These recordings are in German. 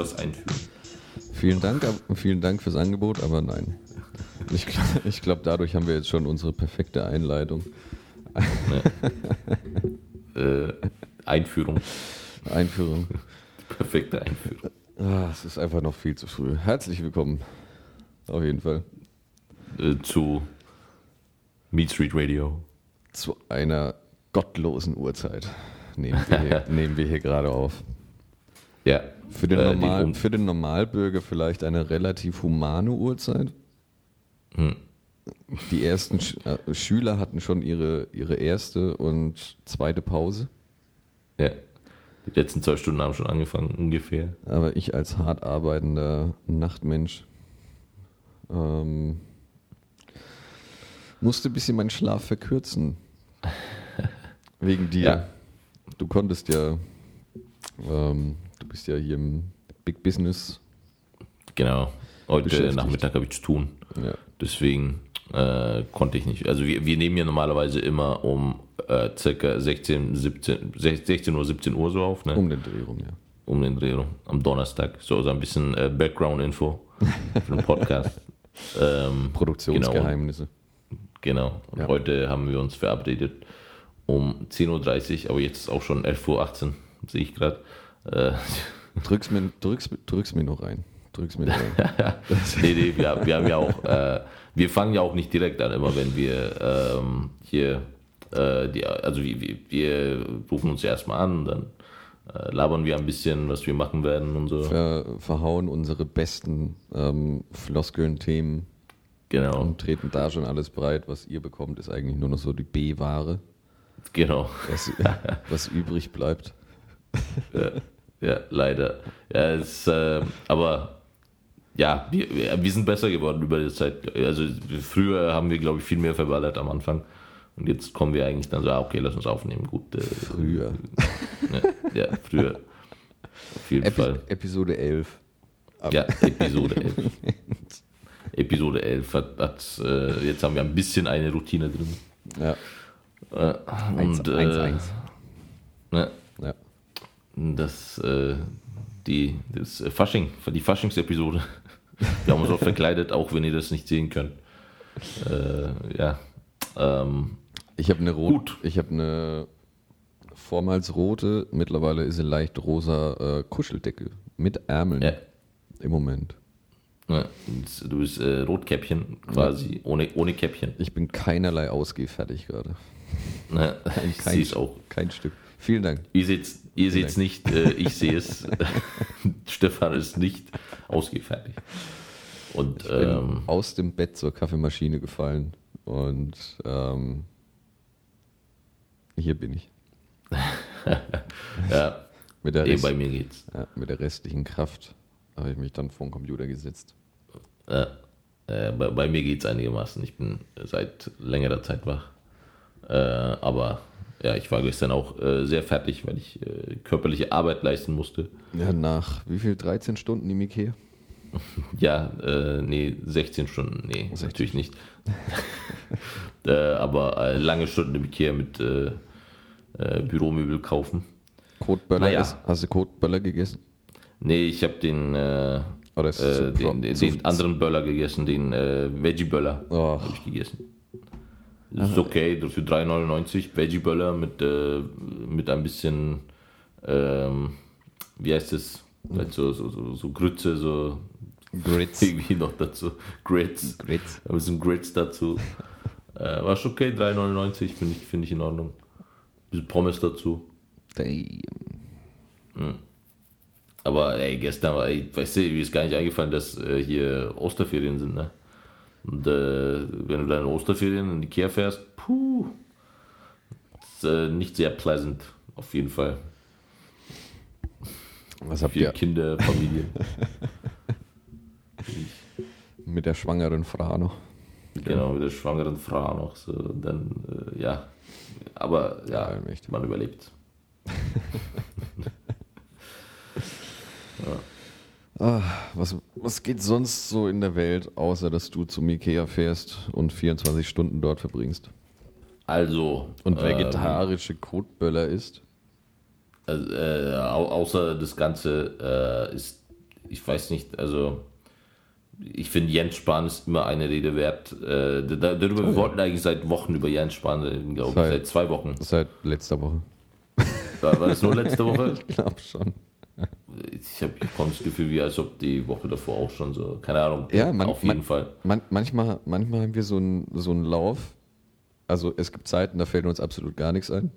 was einzuführen. Heute. Soll ich dir was einführen? Vielen Dank, vielen Dank fürs Angebot, aber nein. Ich, gl- ich glaube, dadurch haben wir jetzt schon unsere perfekte Einleitung. Äh, Einführung. Einführung. Perfekte Einführung. Ah, es ist einfach noch viel zu früh. Herzlich willkommen. Auf jeden Fall. Äh, zu Meat Street Radio. Zu einer gottlosen Uhrzeit nehmen wir hier, nehmen wir hier gerade auf. Ja. Für den, Äh, Normal, um- für den Normalbürger vielleicht eine relativ humane Uhrzeit. Hm. Die ersten Sch äh, Schüler hatten schon ihre, ihre erste und zweite Pause. ja. Die letzten zwei Stunden haben schon angefangen, ungefähr. Aber ich als hart arbeitender Nachtmensch ähm, musste ein bisschen meinen Schlaf verkürzen. Wegen dir. Ja. Du konntest ja, ähm, bist ja hier im Big Business. Genau. Heute. Nachmittag habe ich zu tun. Ja. Deswegen äh, konnte ich nicht. Also wir, wir nehmen ja normalerweise immer um äh, circa 16, 17, 16 Uhr, 17 Uhr so auf, ne? Um den Dreh rum, ja. um den Dreh rum, am Donnerstag. So, so ein bisschen äh, Background-Info für den Podcast. ähm, Produktionsgeheimnisse. genau. Und Ja. heute haben wir uns verabredet um 10.30 Uhr, aber jetzt ist auch schon 11.18 Uhr, sehe ich gerade. Äh, Drück's, mir, drück's, drück's mir noch rein. Drück's mir noch rein. nee, nee, wir, wir haben ja auch, äh, wir fangen ja auch nicht direkt an, immer wenn wir ähm, hier, äh, die, also wir, wir, wir rufen uns ja erstmal an, dann äh, labern wir ein bisschen, was wir machen werden und so. Ver, verhauen unsere besten ähm, Floskeln, Themen Genau, und treten da schon alles breit. Was ihr bekommt, ist eigentlich nur noch so die B-Ware, genau. was, was übrig bleibt. Ja, ja, leider. Ja, es, äh, aber ja, wir, wir sind besser geworden über die Zeit. Also früher haben wir, glaube ich, viel mehr verballert am Anfang. Und jetzt kommen wir eigentlich dann so, ah, okay, lass uns aufnehmen. Gut. Äh, Früher. ne, ja, früher. Auf jeden Epi Fall. Episode 11. Ab- Ja, Episode 11. Episode 11 hat, hat äh, jetzt haben wir ein bisschen eine Routine drin. Ja. Äh, und äh, 1-1. ne, Ja. das, äh, die, das äh, Fasching, die Faschingsepisode. Wir haben uns auch verkleidet, auch wenn ihr das nicht sehen könnt. Äh, ja. Ähm, Ich habe eine rot, ich habe eine vormals rote, mittlerweile ist sie leicht rosa äh, Kuscheldecke mit Ärmeln ja. im Moment. Ne, Du bist äh, Rotkäppchen quasi, ohne, ohne Käppchen. Ich bin keinerlei ausgehfertig gerade. Ich Kein, sehe es auch. kein Stück. Vielen Dank. Ihr seht seht's nicht, äh, ich sehe es. Stefan ist nicht ausgefertigt. Und bin ähm, aus dem Bett zur Kaffeemaschine gefallen und ähm, hier bin ich. ja, Mit der, eh, Rest, bei mir geht's. ja, mit der restlichen Kraft habe ich mich dann vor den Computer gesetzt. Ja, äh, bei, bei mir geht's einigermaßen. Ich bin seit längerer Zeit wach. Äh, aber ja, ich war gestern auch äh, sehr fertig, weil ich äh, körperliche Arbeit leisten musste. Ja, nach wie viel? 13 Stunden im Ikea? Ja, äh, nee, 16 Stunden, nee, 16. natürlich nicht. äh, aber äh, lange Stunden im Ikea mit äh, Büromöbel kaufen. Kotböller, Naja. ist, hast du Kotböller gegessen? Nee, ich habe den, äh, pro- den, den, den anderen Böller gegessen, den äh, Veggie-Böller habe ich gegessen. Ist okay, für 3,99 Veggie-Böller mit, äh, mit ein bisschen, ähm, wie heißt es, halt so, so, so, so Grütze, so Grits. irgendwie noch dazu, Grits, Grits. ein bisschen Grits dazu. äh, war schon okay, 3,99 finde ich, find ich in Ordnung. Ein bisschen Pommes dazu. Damn. Aber ey, gestern war, ey, weißt du, mir ist gar nicht eingefallen, dass äh, hier Osterferien sind, ne? Und äh, wenn du dann in Osterferien in die Kehr fährst, puh, ist äh, nicht sehr pleasant, auf jeden Fall. Was habt Für ihr Kinder, Familien. mit der schwangeren Frau noch? genau, mit der schwangeren Frau noch. So, dann, äh, ja. Aber ja, man überlebt. Ah, was, was geht sonst so in der Welt, außer dass du zum Ikea fährst und 24 Stunden dort verbringst? Also. Und ähm, vegetarische Kotböller isst? Also, äh, au außer das Ganze äh, ist, ich weiß nicht, also ich finde Jens Spahn ist immer eine Rede wert. Äh, da, darüber, wir wollten eigentlich seit Wochen über Jens Spahn reden, glaube ich, Seit- seit zwei Wochen. Seit letzter Woche. War, war das nur letzte Woche? Ich glaube schon. Ich habe ich das Gefühl, wie als ob die Woche davor auch schon so, keine Ahnung, Ja, man- auf jeden man- Fall. Man, manchmal, manchmal haben wir so einen so einen Lauf. Also es gibt Zeiten, da fällt uns absolut gar nichts ein.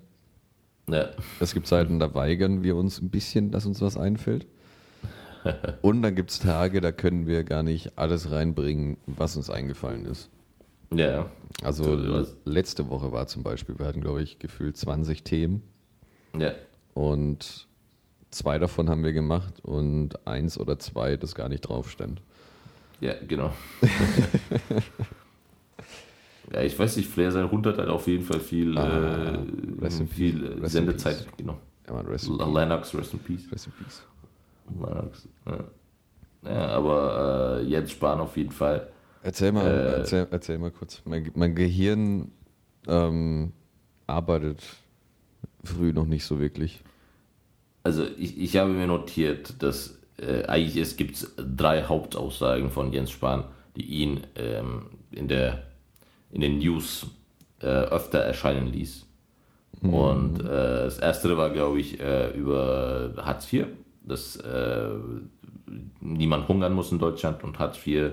Ja, Es gibt Zeiten, da weigern wir uns ein bisschen, dass uns was einfällt. Und dann gibt es Tage, da können wir gar nicht alles reinbringen, was uns eingefallen ist. ja, Also letzte Woche war zum Beispiel, wir hatten, glaube ich, gefühlt 20 Themen ja. und zwei davon haben wir gemacht und eins oder zwei, das gar nicht drauf stand. Ja, genau. ja, ich weiß nicht, Flair sein Hund hat halt auf jeden Fall viel, Ah, äh, viel peace. Rest Sendezeit genommen. Ja, man, rest. Lennox, rest in peace. Rest in peace. Lennox, ja. ja, aber äh, Jens Spahn auf jeden Fall. Erzähl mal, Äh, erzähl, erzähl mal kurz. Mein, mein Gehirn ähm, arbeitet früh noch nicht so wirklich. Also ich, ich habe mir notiert, dass äh, eigentlich es gibt drei Hauptaussagen von Jens Spahn, die ihn ähm, in, der, in den News äh, öfter erscheinen ließ. Und äh, das erste war, glaube ich, äh, über Hartz IV, dass äh, niemand hungern muss in Deutschland und Hartz IV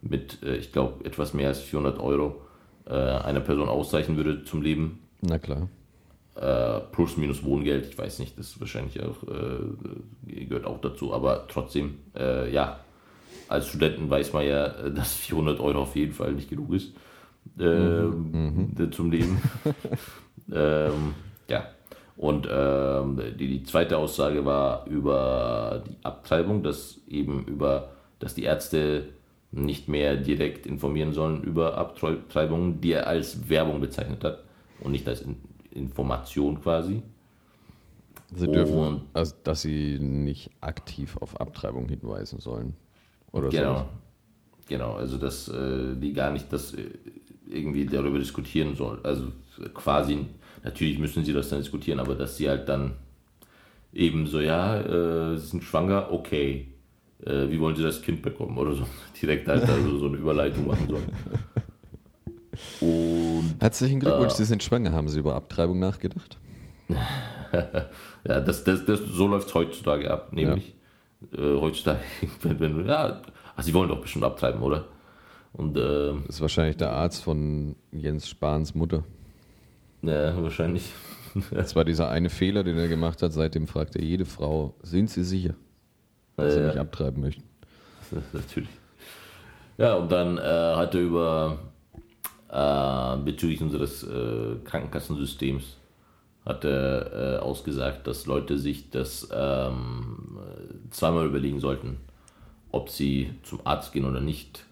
mit, äh, ich glaube, etwas mehr als 400 Euro äh, einer Person ausreichen würde zum Leben Na klar. Äh, plus minus Wohngeld, ich weiß nicht, das wahrscheinlich auch, äh, gehört auch dazu, aber trotzdem, äh, ja, als Studenten weiß man ja, äh, dass 400 Euro auf jeden Fall nicht genug ist ähm, äh, zum Leben. ähm, ja, und ähm, die, die zweite Aussage war über die Abtreibung, dass eben über, dass die Ärzte nicht mehr direkt informieren sollen über Abtreibungen, die er als Werbung bezeichnet hat und nicht als Information quasi. Sie dürfen, Und- also, dass sie nicht aktiv auf Abtreibung hinweisen sollen. Oder Genau. so. Genau, also dass äh, die gar nicht das äh, irgendwie darüber diskutieren sollen. Also quasi, natürlich müssen sie das dann diskutieren, aber dass sie halt dann eben so, ja, äh, sie sind schwanger, okay. Äh, wie wollen sie das Kind bekommen oder so? Direkt halt also so eine Überleitung machen sollen. Und Herzlichen Glückwunsch, Äh. Sie sind schwanger. Haben Sie über Abtreibung nachgedacht? ja, das, das, das, so läuft es heutzutage ab, nämlich äh, heutzutage, wenn, wenn ja, ach, sie wollen doch bestimmt abtreiben, oder? Und ähm, Das ist wahrscheinlich der Arzt von Jens Spahns Mutter. ja, wahrscheinlich. Das war dieser eine Fehler, den er gemacht hat. Seitdem fragt er jede Frau, sind Sie sicher, dass Sie Ja. mich abtreiben möchten? Natürlich. Ja, und dann äh, hat er über äh, bezüglich unseres äh, Krankenkassensystems hat er äh, ausgesagt, dass Leute sich das ähm, zweimal überlegen sollten, ob sie zum Arzt gehen oder nicht,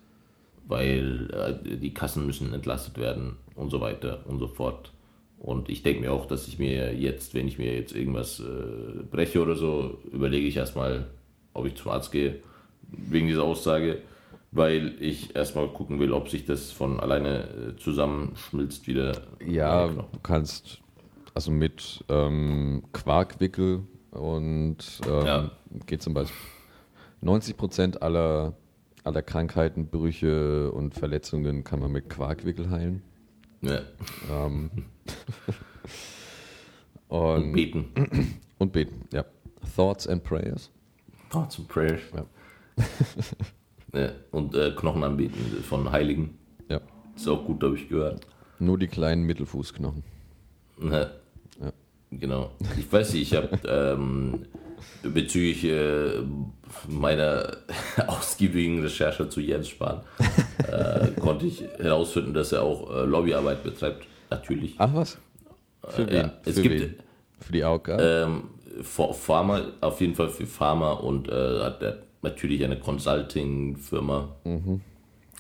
weil äh, die Kassen müssen entlastet werden und so weiter und so fort. Und ich denke mir auch, dass ich mir jetzt, wenn ich mir jetzt irgendwas äh, breche oder so, überlege ich erstmal, ob ich zum Arzt gehe, wegen dieser Aussage, weil ich erstmal gucken will, ob sich das von alleine äh, zusammenschmilzt wieder. Ja, du kannst also mit ähm, Quarkwickel und ähm, Ja. geht zum Beispiel 90 Prozent aller, aller Krankheiten, Brüche und Verletzungen kann man mit Quarkwickel heilen. Ja. Ähm, Und und, beten. und beten, ja. Thoughts and Prayers. Thoughts and Prayers. Ja. Ja. Und äh, Knochen anbeten von Heiligen. Ja. Ist auch gut, habe ich gehört. Nur die kleinen Mittelfußknochen. Ja. Ja. Genau. Ich weiß nicht, ich habe ähm, bezüglich äh, meiner ausgiebigen Recherche zu Jens Spahn äh, konnte ich herausfinden, dass er auch äh, Lobbyarbeit betreibt. Natürlich. Ach was? Für wen? ja, es für gibt- wen? Für die AOK? Ähm, Ph- Pharma, auf jeden Fall für Pharma und äh, hat er natürlich eine Consulting-Firma.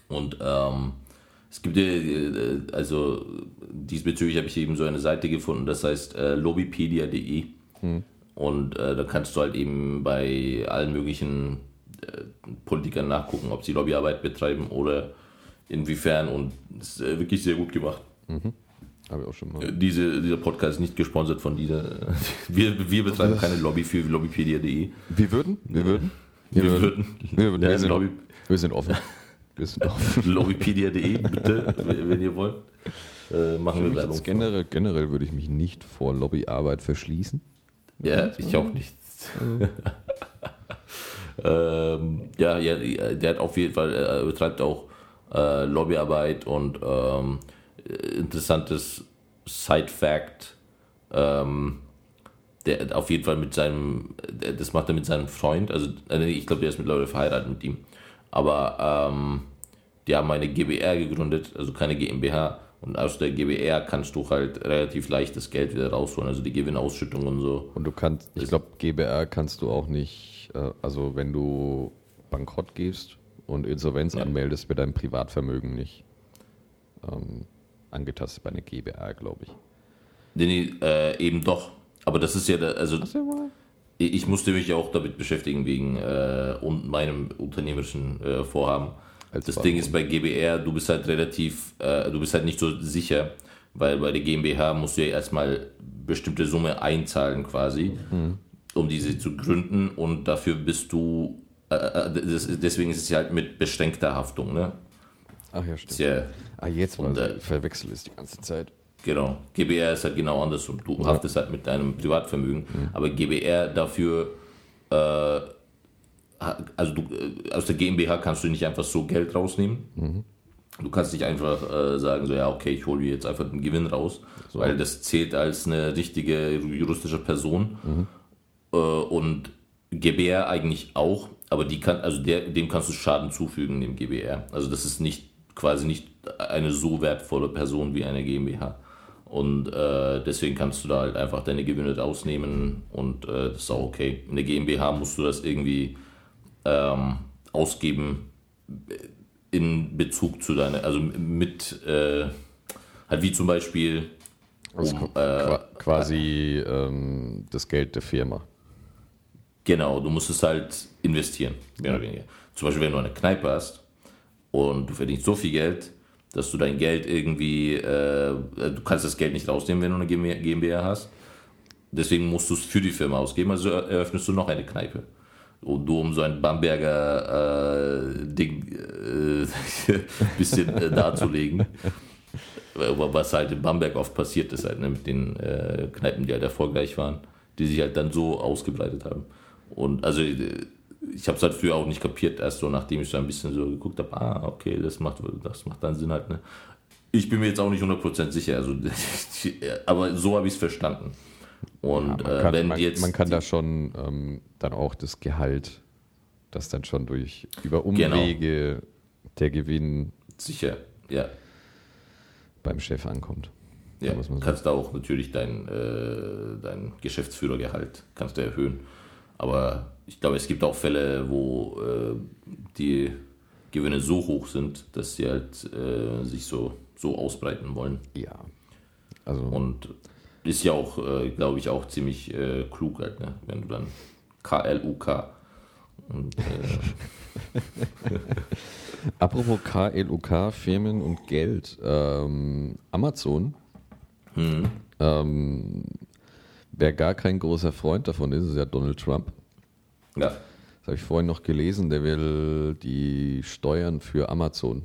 Und ähm, es gibt, äh, also diesbezüglich habe ich eben so eine Seite gefunden, das heißt äh, lobbypedia.de. Und äh, da kannst du halt eben bei allen möglichen äh, Politikern nachgucken, ob sie Lobbyarbeit betreiben oder inwiefern. Und es ist äh, wirklich sehr gut gemacht. Habe ich auch schon mal. Diese, dieser Podcast ist nicht gesponsert von dieser. Wir, wir betreiben keine Lobby für lobbypedia.de. Wir würden? Wir würden? Wir würden. Wir, würden. Ja, wir, sind, Lobby, wir sind offen. Wir sind offen. lobbypedia.de, bitte, wenn ihr wollt. Äh, machen wir Werbung. Generell, generell würde ich mich nicht vor Lobbyarbeit verschließen. Ja, ich auch nicht. ähm, ja, ja, der hat auf jeden Fall, er betreibt auch äh, Lobbyarbeit und ähm, interessantes Side-Fact. Ähm, der auf jeden Fall mit seinem, das macht er mit seinem Freund, also äh, ich glaube, der ist mittlerweile verheiratet mit ihm. Aber ähm, die haben eine GBR gegründet, also keine GmbH. Und aus der GBR kannst du halt relativ leicht das Geld wieder rausholen, also die Gewinnausschüttung und so. Und du kannst, ich glaube, GBR kannst du auch nicht, äh, also wenn du bankrott gehst und Insolvenz Ja. anmeldest, wird dein Privatvermögen nicht ähm, angetastet bei einer GBR, glaube ich. Nee, nee, äh, eben doch. Aber das ist ja, also ich musste mich ja auch damit beschäftigen wegen äh, und meinem unternehmerischen äh, Vorhaben. Als das. Ding ist bei GBR, du bist halt relativ, äh, du bist halt nicht so sicher, weil bei der GmbH musst du ja erstmal bestimmte Summe einzahlen quasi, um diese zu gründen und dafür bist du, äh, äh, das, deswegen ist es ja halt mit beschränkter Haftung, ne? Ach ja, Ist stimmt. ja, Ah, jetzt Und, mal äh, verwechsel es die ganze Zeit. Genau. GBR ist halt genau andersrum. Du haftest halt mit deinem Privatvermögen. Aber GBR dafür, äh, also du, äh, aus der GmbH kannst du nicht einfach so Geld rausnehmen. Du kannst nicht einfach äh, sagen, so ja, okay, ich hole mir jetzt einfach den Gewinn raus, weil das zählt als eine richtige juristische Person. Äh, und GBR eigentlich auch, aber die kann, also der, dem kannst du Schaden zufügen, dem GBR. Also das ist nicht quasi nicht eine so wertvolle Person wie eine GmbH. Und äh, deswegen kannst du da halt einfach deine Gewinne rausnehmen und äh, das ist auch okay. In der GmbH musst du das irgendwie ähm, ausgeben in Bezug zu deiner, also mit, äh, halt wie zum Beispiel, Also um, äh, quasi ähm, das Geld der Firma. Genau, du musst es halt investieren, mehr oder weniger. Zum Beispiel, wenn du eine Kneipe hast und du verdienst so viel Geld, dass du dein Geld irgendwie, äh, du kannst das Geld nicht rausnehmen, wenn du eine GmbH hast. Deswegen musst du es für die Firma ausgeben, also eröffnest du noch eine Kneipe. Und du um so ein Bamberger äh, Ding äh, bisschen äh, darzulegen. Was halt in Bamberg oft passiert ist, halt, ne, mit den äh, Kneipen, die halt erfolgreich waren, die sich halt dann so ausgebreitet haben. Und also äh, ich habe es halt früher auch nicht kapiert, erst so nachdem ich so ein bisschen so geguckt habe, ah, okay, das macht, das macht dann Sinn halt. Ne? Ich bin mir jetzt auch nicht 100% sicher, also, aber so habe ich es verstanden. Und man, äh, kann, wenn man, jetzt man kann da schon ähm, dann auch das Gehalt, das dann schon durch über Genau. Umwege der Gewinn sicher, ja, beim Chef ankommt. Ja, muss man so- kannst da auch natürlich dein, äh, dein Geschäftsführergehalt kannst du erhöhen. Aber ich glaube, es gibt auch Fälle, wo äh, die Gewinne so hoch sind, dass sie halt äh, sich so, so ausbreiten wollen. Ja. Also Und ist ja auch, äh, glaube ich, auch ziemlich äh, klug halt, ne? wenn du dann KLUK und äh, apropos KLUK, Firmen und Geld. Ähm, Amazon, hm, ähm, wer gar kein großer Freund davon ist, ist ja Donald Trump. Ja, Das habe ich vorhin noch gelesen, der will die Steuern für Amazon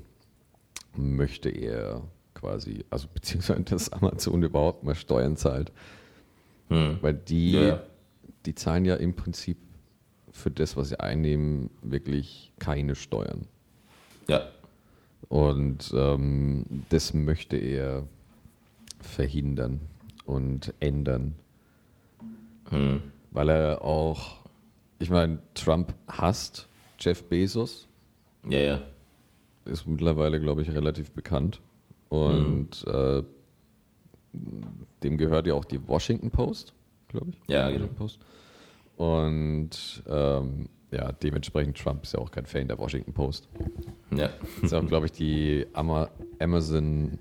möchte er quasi, also beziehungsweise dass Amazon überhaupt mal Steuern zahlt. hm, Weil die, Ja, die zahlen ja im Prinzip für das, was sie einnehmen, wirklich keine Steuern. ja, Und ähm, das möchte er verhindern und ändern. hm, Weil er auch, ich meine, Trump hasst Jeff Bezos, ja, ja, ist mittlerweile, glaube ich, relativ bekannt. Und äh, dem gehört ja auch die Washington Post, glaube ich. Ja, genau. Post. Und ähm, ja, dementsprechend Trump ist ja auch kein Fan der Washington Post. ja, ist auch, glaube ich, die Ama Amazon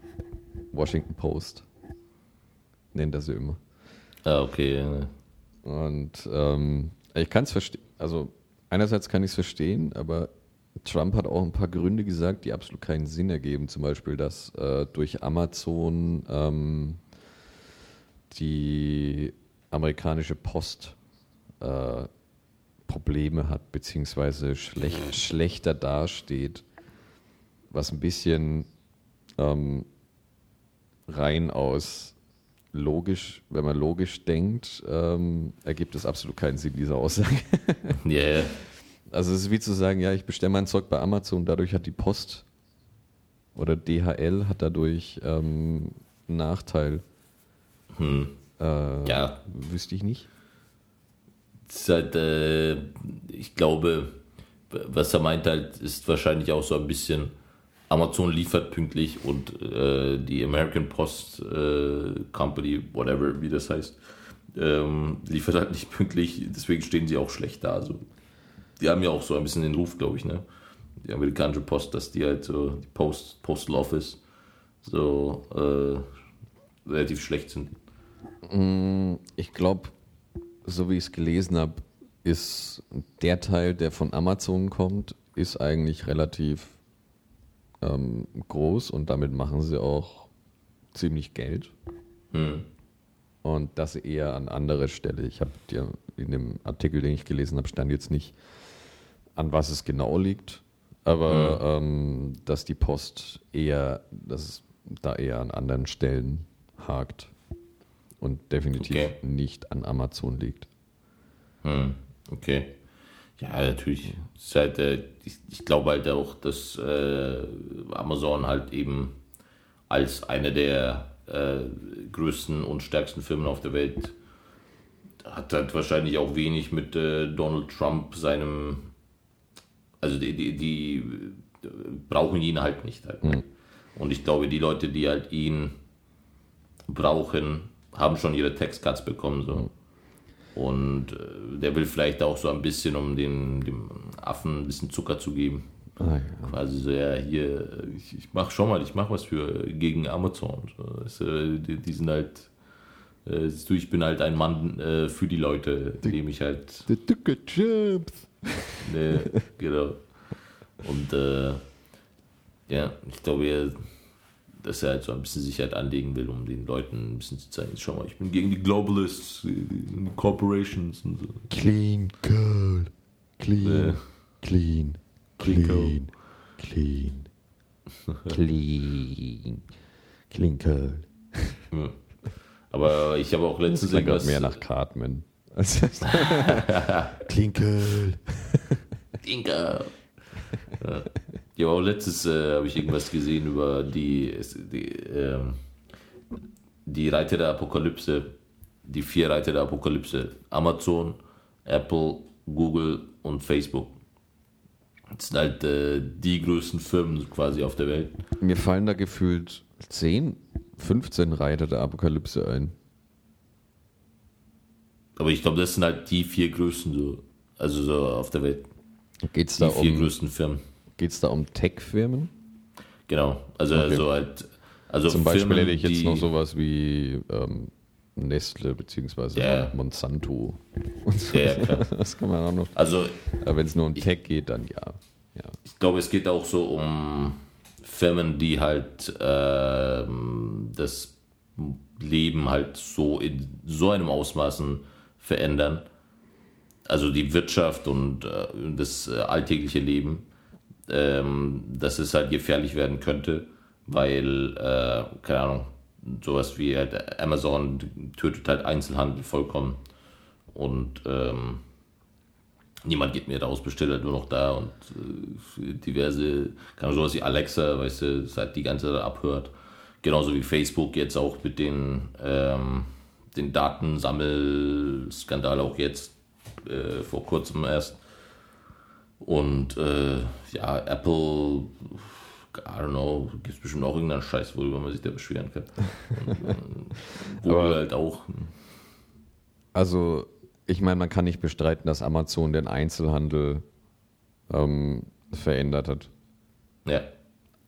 Washington Post. Nennt er sie immer. ah, okay. Und ähm, ich kann es verstehen. Also einerseits kann ich es verstehen, aber Trump hat auch ein paar Gründe gesagt, die absolut keinen Sinn ergeben. Zum Beispiel, dass äh, durch Amazon ähm, die amerikanische Post äh, Probleme hat, beziehungsweise schlecht, schlechter dasteht, was ein bisschen ähm, rein aus logisch, wenn man logisch denkt, ähm, ergibt es absolut keinen Sinn, diese Aussage. Yeah. Also es ist wie zu sagen, ja, ich bestelle mein Zeug bei Amazon, dadurch hat die Post oder DHL hat dadurch ähm, einen Nachteil. Hm. Äh, Ja. Wüsste ich nicht. Ist halt, äh, ich glaube, was er meint halt, ist wahrscheinlich auch so ein bisschen, Amazon liefert pünktlich und äh, die American Post äh, Company, whatever, wie das heißt, ähm, liefert halt nicht pünktlich, deswegen stehen sie auch schlecht da. Also, die haben ja auch so ein bisschen den Ruf, glaube ich, ne? Die amerikanische Post, dass die halt so, die Post, Postal Office, so äh, relativ schlecht sind. Ich glaube, so wie ich es gelesen habe, ist der Teil, der von Amazon kommt, ist eigentlich relativ ähm, groß und damit machen sie auch ziemlich Geld. Hm. Und das eher an anderer Stelle. Ich habe dir in dem Artikel, den ich gelesen habe, stand jetzt nicht, an was es genau liegt, aber ähm, dass die Post eher, dass es da eher an anderen Stellen hakt und definitiv Okay. nicht an Amazon liegt. Hm, okay. Ja, natürlich. Ist halt, äh, ich, ich glaube halt auch, dass äh, Amazon halt eben als eine der äh, größten und stärksten Firmen auf der Welt hat halt wahrscheinlich auch wenig mit äh, Donald Trump seinem, also die, die, die äh, brauchen ihn halt nicht. Halt. ne? Und ich glaube, die Leute, die halt ihn brauchen, haben schon ihre Textcards bekommen. So. Und äh, der will vielleicht auch so ein bisschen, um dem, dem Affen ein bisschen Zucker zu geben. Ah, ja. Quasi so, ja, hier, ich, ich mach schon mal, ich mach was für gegen Amazon. So, die, die sind halt, äh, du, ich bin halt ein Mann äh, für die Leute, dem ich halt, The Duca Jumps. ne, genau. Und äh, ja, ich glaube, er, dass er halt so ein bisschen Sicherheit anlegen will, um den Leuten ein bisschen zu zeigen, schau mal, ich bin gegen die Globalists, die, Corporations und so. Clean Curl. Clean. Ja. Clean. Clean Clean. Clean. Clean. Clean Curl. Ja. Aber ich habe auch Das letztens klingt irgendwas. mehr nach Cartman. als- Clean Curl. Ja. ja, aber auch letztes äh, habe ich irgendwas gesehen über die, die, ähm, die Reiter der Apokalypse, die vier Reiter der Apokalypse. Amazon, Apple, Google und Facebook. Das sind halt äh, die größten Firmen quasi auf der Welt. Mir fallen da gefühlt 10, 15 Reiter der Apokalypse ein. Aber ich glaube, das sind halt die vier größten so, also so auf der Welt. Geht es Die da, vier um, größten Firmen. geht's da um Tech-Firmen? Genau. Also, Okay. so halt. Also Zum Beispiel Firmen, hätte ich jetzt die, noch sowas wie ähm, Nestle beziehungsweise Ja. Monsanto. Und so. Ja, klar. Das kann man auch noch. Also Aber wenn es nur um Tech geht, dann ja. ja. Ich glaube, es geht auch so um Firmen, die halt ähm, das Leben halt so in so einem Ausmaßen verändern. Also die Wirtschaft und äh, das äh, alltägliche Leben, ähm, dass es halt gefährlich werden könnte, weil, äh, keine Ahnung, sowas wie halt Amazon tötet halt Einzelhandel vollkommen. Und ähm, niemand geht mehr raus, bestellt halt nur noch da und äh, diverse, kann sowas wie Alexa, weißt du, das halt die ganze Zeit abhört. Genauso wie Facebook jetzt auch mit den, ähm, den Datensammelskandal auch jetzt äh, vor kurzem erst. Und äh, ja, Apple, I don't know, gibt es bestimmt auch irgendeinen Scheiß, worüber man sich da beschweren kann. Google halt auch. Also, ich meine, man kann nicht bestreiten, dass Amazon den Einzelhandel ähm, verändert hat. Ja,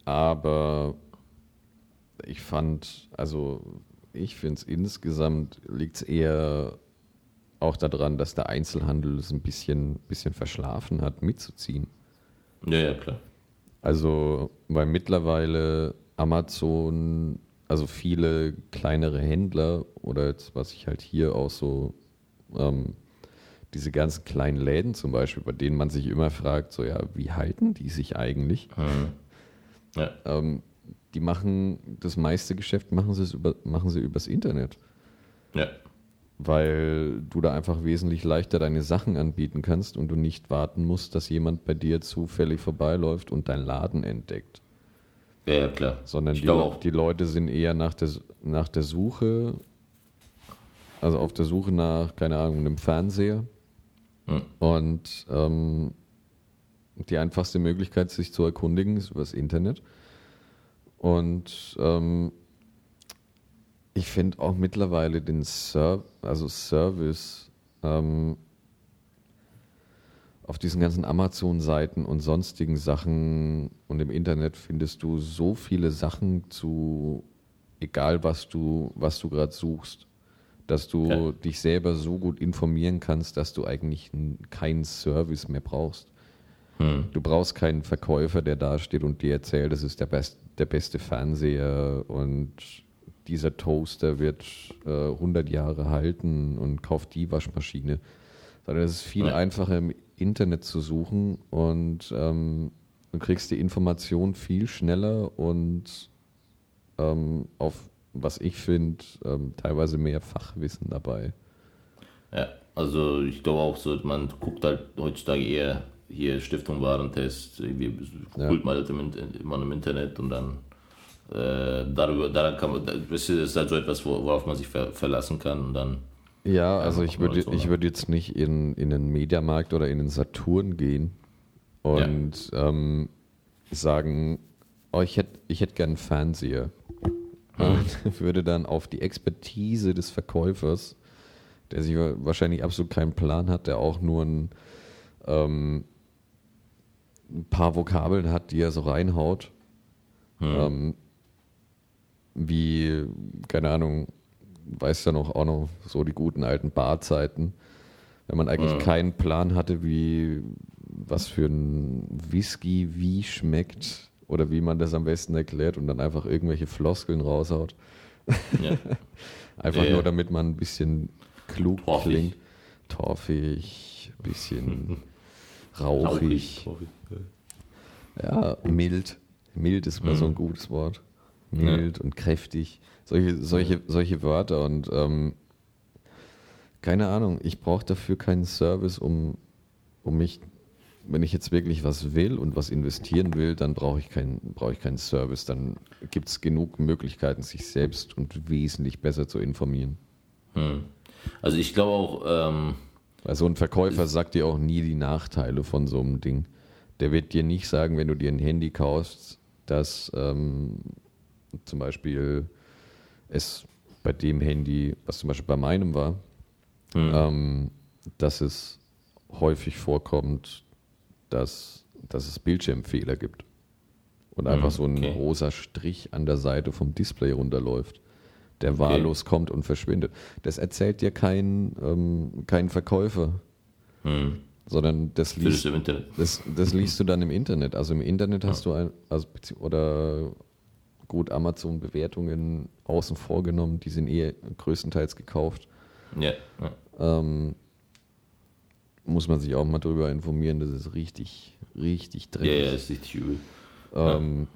Aber ich fand, also ich finde es insgesamt liegt es eher auch daran, dass der Einzelhandel es ein bisschen, bisschen verschlafen hat, mitzuziehen. Ja, ja, klar. Also, weil mittlerweile Amazon, also viele kleinere Händler oder jetzt, was ich halt hier auch so, ähm, diese ganzen kleinen Läden zum Beispiel, bei denen man sich immer fragt, so ja, wie halten die sich eigentlich? Mhm. Ja. Ähm, die machen das meiste Geschäft machen sie, es über, machen sie übers Internet, Ja. Weil du da einfach wesentlich leichter deine Sachen anbieten kannst und du nicht warten musst, dass jemand bei dir zufällig vorbeiläuft und deinen Laden entdeckt. Ja, klar. sondern die, die Leute sind eher nach der, nach der Suche, also auf der Suche nach, keine Ahnung, einem Fernseher. Hm. Und ähm, die einfachste Möglichkeit, sich zu erkundigen, ist übers Internet. Und ähm, ich finde auch mittlerweile den Ser also Service ähm, auf diesen ganzen Amazon-Seiten und sonstigen Sachen und im Internet findest du so viele Sachen zu, egal was du, was du gerade suchst, dass du Ja. dich selber so gut informieren kannst, dass du eigentlich keinen Service mehr brauchst. Hm. Du brauchst keinen Verkäufer, der da steht und dir erzählt, das ist der, best, der beste Fernseher und dieser Toaster wird äh, 100 Jahre halten und kauft die Waschmaschine. Sondern es ist viel Ja. einfacher im Internet zu suchen und ähm, du kriegst die Information viel schneller und ähm, auf, was ich finde, ähm, teilweise mehr Fachwissen dabei. Ja, also ich glaube auch so, man guckt halt heutzutage eher hier Stiftung Warentest, irgendwie Ja. googelt man halt im, Inter- immer im Internet und dann äh, darüber, daran kann man, das ist halt so etwas, wo- worauf man sich ver, verlassen kann und dann, Ja, also Ja, ich würde so, ich würde jetzt nicht in, in den Mediamarkt oder in den Saturn gehen und ähm, sagen, oh, ich hätte ich hätt gern einen Fernseher. Und würde dann auf die Expertise des Verkäufers, der sich wa- wahrscheinlich absolut keinen Plan hat, der auch nur ein, ähm, ein paar Vokabeln hat, die er so reinhaut, ähm, wie, keine Ahnung, weiß ja noch auch noch so die guten alten Barzeiten, wenn man eigentlich Ja. keinen Plan hatte, wie was für ein Whisky wie schmeckt oder wie man das am besten erklärt und dann einfach irgendwelche Floskeln raushaut. ja, Einfach Ja, nur damit man ein bisschen klug Torfig. klingt. Torfig, ein bisschen rauchig. Rauchig. Ja, mild. Mild ist mal so ein gutes Wort. Mild und kräftig. Solche, solche, solche Wörter und ähm, keine Ahnung, ich brauche dafür keinen Service, um, um mich, wenn ich jetzt wirklich was will und was investieren will, dann brauche ich, keinen brauche ich keinen Service. Dann gibt es genug Möglichkeiten, sich selbst und wesentlich besser zu informieren. Hm. Also ich glaube auch, ähm, Weil so ein Verkäufer sagt dir auch nie die Nachteile von so einem Ding. Der wird dir nicht sagen, wenn du dir ein Handy kaufst, dass ähm, zum Beispiel es bei dem Handy, was zum Beispiel bei meinem war, hm, ähm, dass es häufig vorkommt, dass, dass es Bildschirmfehler gibt. Und einfach so ein okay. rosa Strich an der Seite vom Display runterläuft, der wahllos kommt und verschwindet. Das erzählt dir kein, ähm, kein Verkäufer, hm, sondern das liest, das, das liest du dann im Internet. Also im Internet hast du ein, also, oder gut Amazon-Bewertungen außen vor genommen, die sind eh größtenteils gekauft. Ja, ja. Ähm, muss man sich auch mal drüber informieren, das ist richtig, richtig Ja, dreckig. ja, ist richtig übel. Ähm,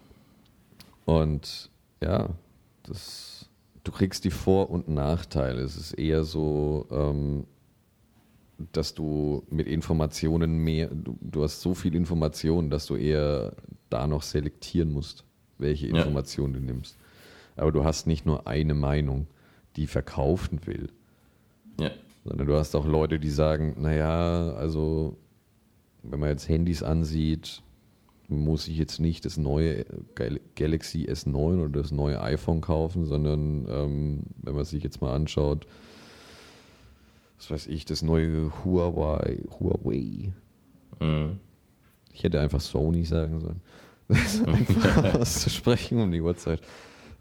und ja, das, du kriegst die Vor- und Nachteile. Es ist eher so, ähm, dass du mit Informationen mehr, du, du hast so viel Informationen, dass du eher da noch selektieren musst, welche Ja. Informationen du nimmst. Aber du hast nicht nur eine Meinung, die verkaufen will, Ja, sondern du hast auch Leute, die sagen, naja, also wenn man jetzt Handys ansieht, muss ich jetzt nicht das neue Gal- Galaxy S9 oder das neue iPhone kaufen, sondern ähm, wenn man sich jetzt mal anschaut, was weiß ich, das neue Huawei, Huawei. hm, Ich hätte einfach Sony sagen sollen. Das ist einfach auszusprechen um die Uhrzeit.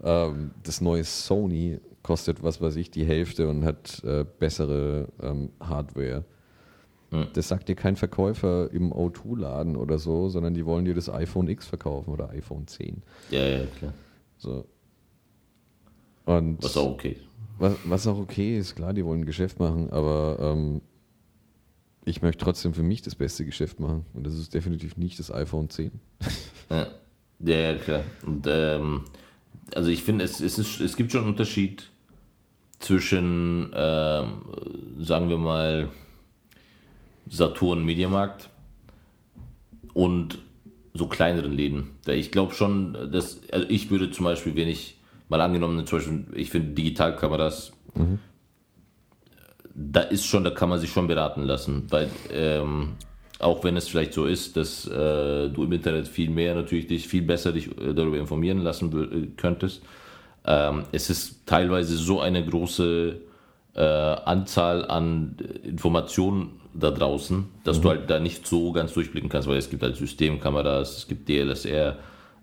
Ähm, das neue Sony kostet, was weiß ich, die Hälfte und hat äh, bessere ähm, Hardware. Das sagt dir kein Verkäufer im O2-Laden oder so, sondern die wollen dir das iPhone X verkaufen oder iPhone 10. Ja, ja, klar. So. Und Was auch okay ist. was, was auch okay ist, klar, die wollen ein Geschäft machen, aber ähm, ich möchte trotzdem für mich das beste Geschäft machen. Und das ist definitiv nicht das iPhone 10. Ja, ja, klar. Und, ähm, also ich finde, es, es, ist, es gibt schon einen Unterschied zwischen, ähm, sagen wir mal, Saturn Mediamarkt und so kleineren Läden. Ich glaube schon, dass, also ich würde zum Beispiel, wenn ich mal angenommen, zum Beispiel, ich finde Digitalkameras, da ist schon, da kann man sich schon beraten lassen, weil ähm, auch wenn es vielleicht so ist, dass äh, du im Internet viel mehr natürlich dich viel besser dich äh, darüber informieren lassen äh, könntest, ähm, es ist teilweise so eine große äh, Anzahl an Informationen da draußen, dass du halt da nicht so ganz durchblicken kannst, weil es gibt halt Systemkameras, es gibt DLSR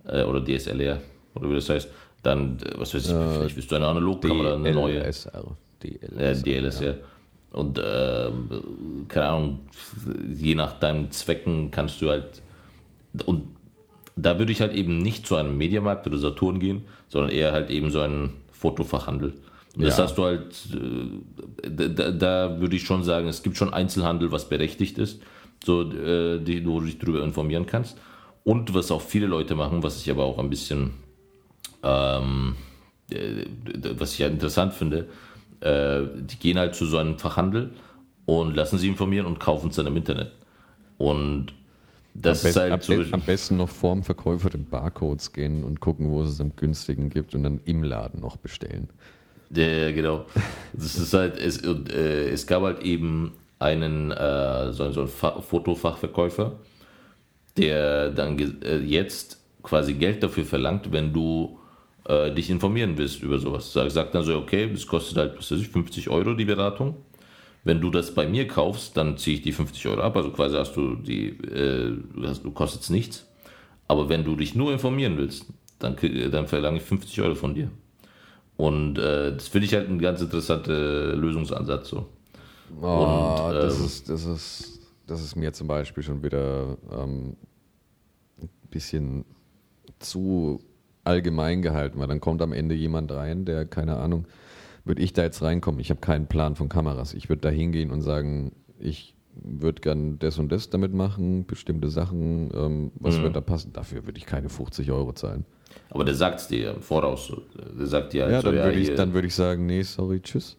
oder DSLR oder wie das heißt, dann, was weiß ich, vielleicht willst du eine Analogkamera, eine neue. DLSR. DLSR. Und ähm, keine Ahnung, je nach deinen Zwecken kannst du halt. Und da würde ich halt eben nicht zu einem Mediamarkt oder Saturn gehen, sondern eher halt eben so einen Fotofachhandel. Und das Ja. hast du halt, äh, da, da, da würde ich schon sagen, es gibt schon Einzelhandel, was berechtigt ist, so, äh, die, wo du dich darüber informieren kannst. Und was auch viele Leute machen, was ich aber auch ein bisschen ähm, äh, was ich ja interessant finde, äh, die gehen halt zu so einem Fachhandel und lassen sich informieren und kaufen es dann im Internet. Und das Am, ist halt am, so. am besten noch vorm Verkäufer den Barcodes gehen und gucken, wo es am günstigen gibt und dann im Laden noch bestellen. Ja, genau. Das ist halt, es, äh, es gab halt eben einen, äh, so, so einen Fa Fotofachverkäufer, der dann äh, jetzt quasi Geld dafür verlangt, wenn du äh, dich informieren willst über sowas. Sag, sagt dann so, okay, das kostet halt, was weiß ich, 50 Euro die Beratung. Wenn du das bei mir kaufst, dann ziehe ich die 50 Euro ab. Also quasi hast du die, äh, du, hast, du kostet nichts. Aber wenn du dich nur informieren willst, dann, dann verlange ich 50 Euro von dir. Und äh, das finde ich halt ein ganz interessanter Lösungsansatz so. Oh, Und, das, ähm, ist, das, ist, das ist mir zum Beispiel schon wieder ähm, ein bisschen zu allgemein gehalten, weil dann kommt am Ende jemand rein, der, keine Ahnung, würde ich da jetzt reinkommen, ich habe keinen Plan von Kameras. Ich würde da hingehen und sagen, ich würde gern das und das damit machen, bestimmte Sachen, ähm, was wird da passen. Dafür würde ich keine 50 Euro zahlen. Aber der sagt es dir im Voraus. Der sagt dir halt Ja, so, dann ja, würde ich, würde ich sagen, nee, sorry, tschüss.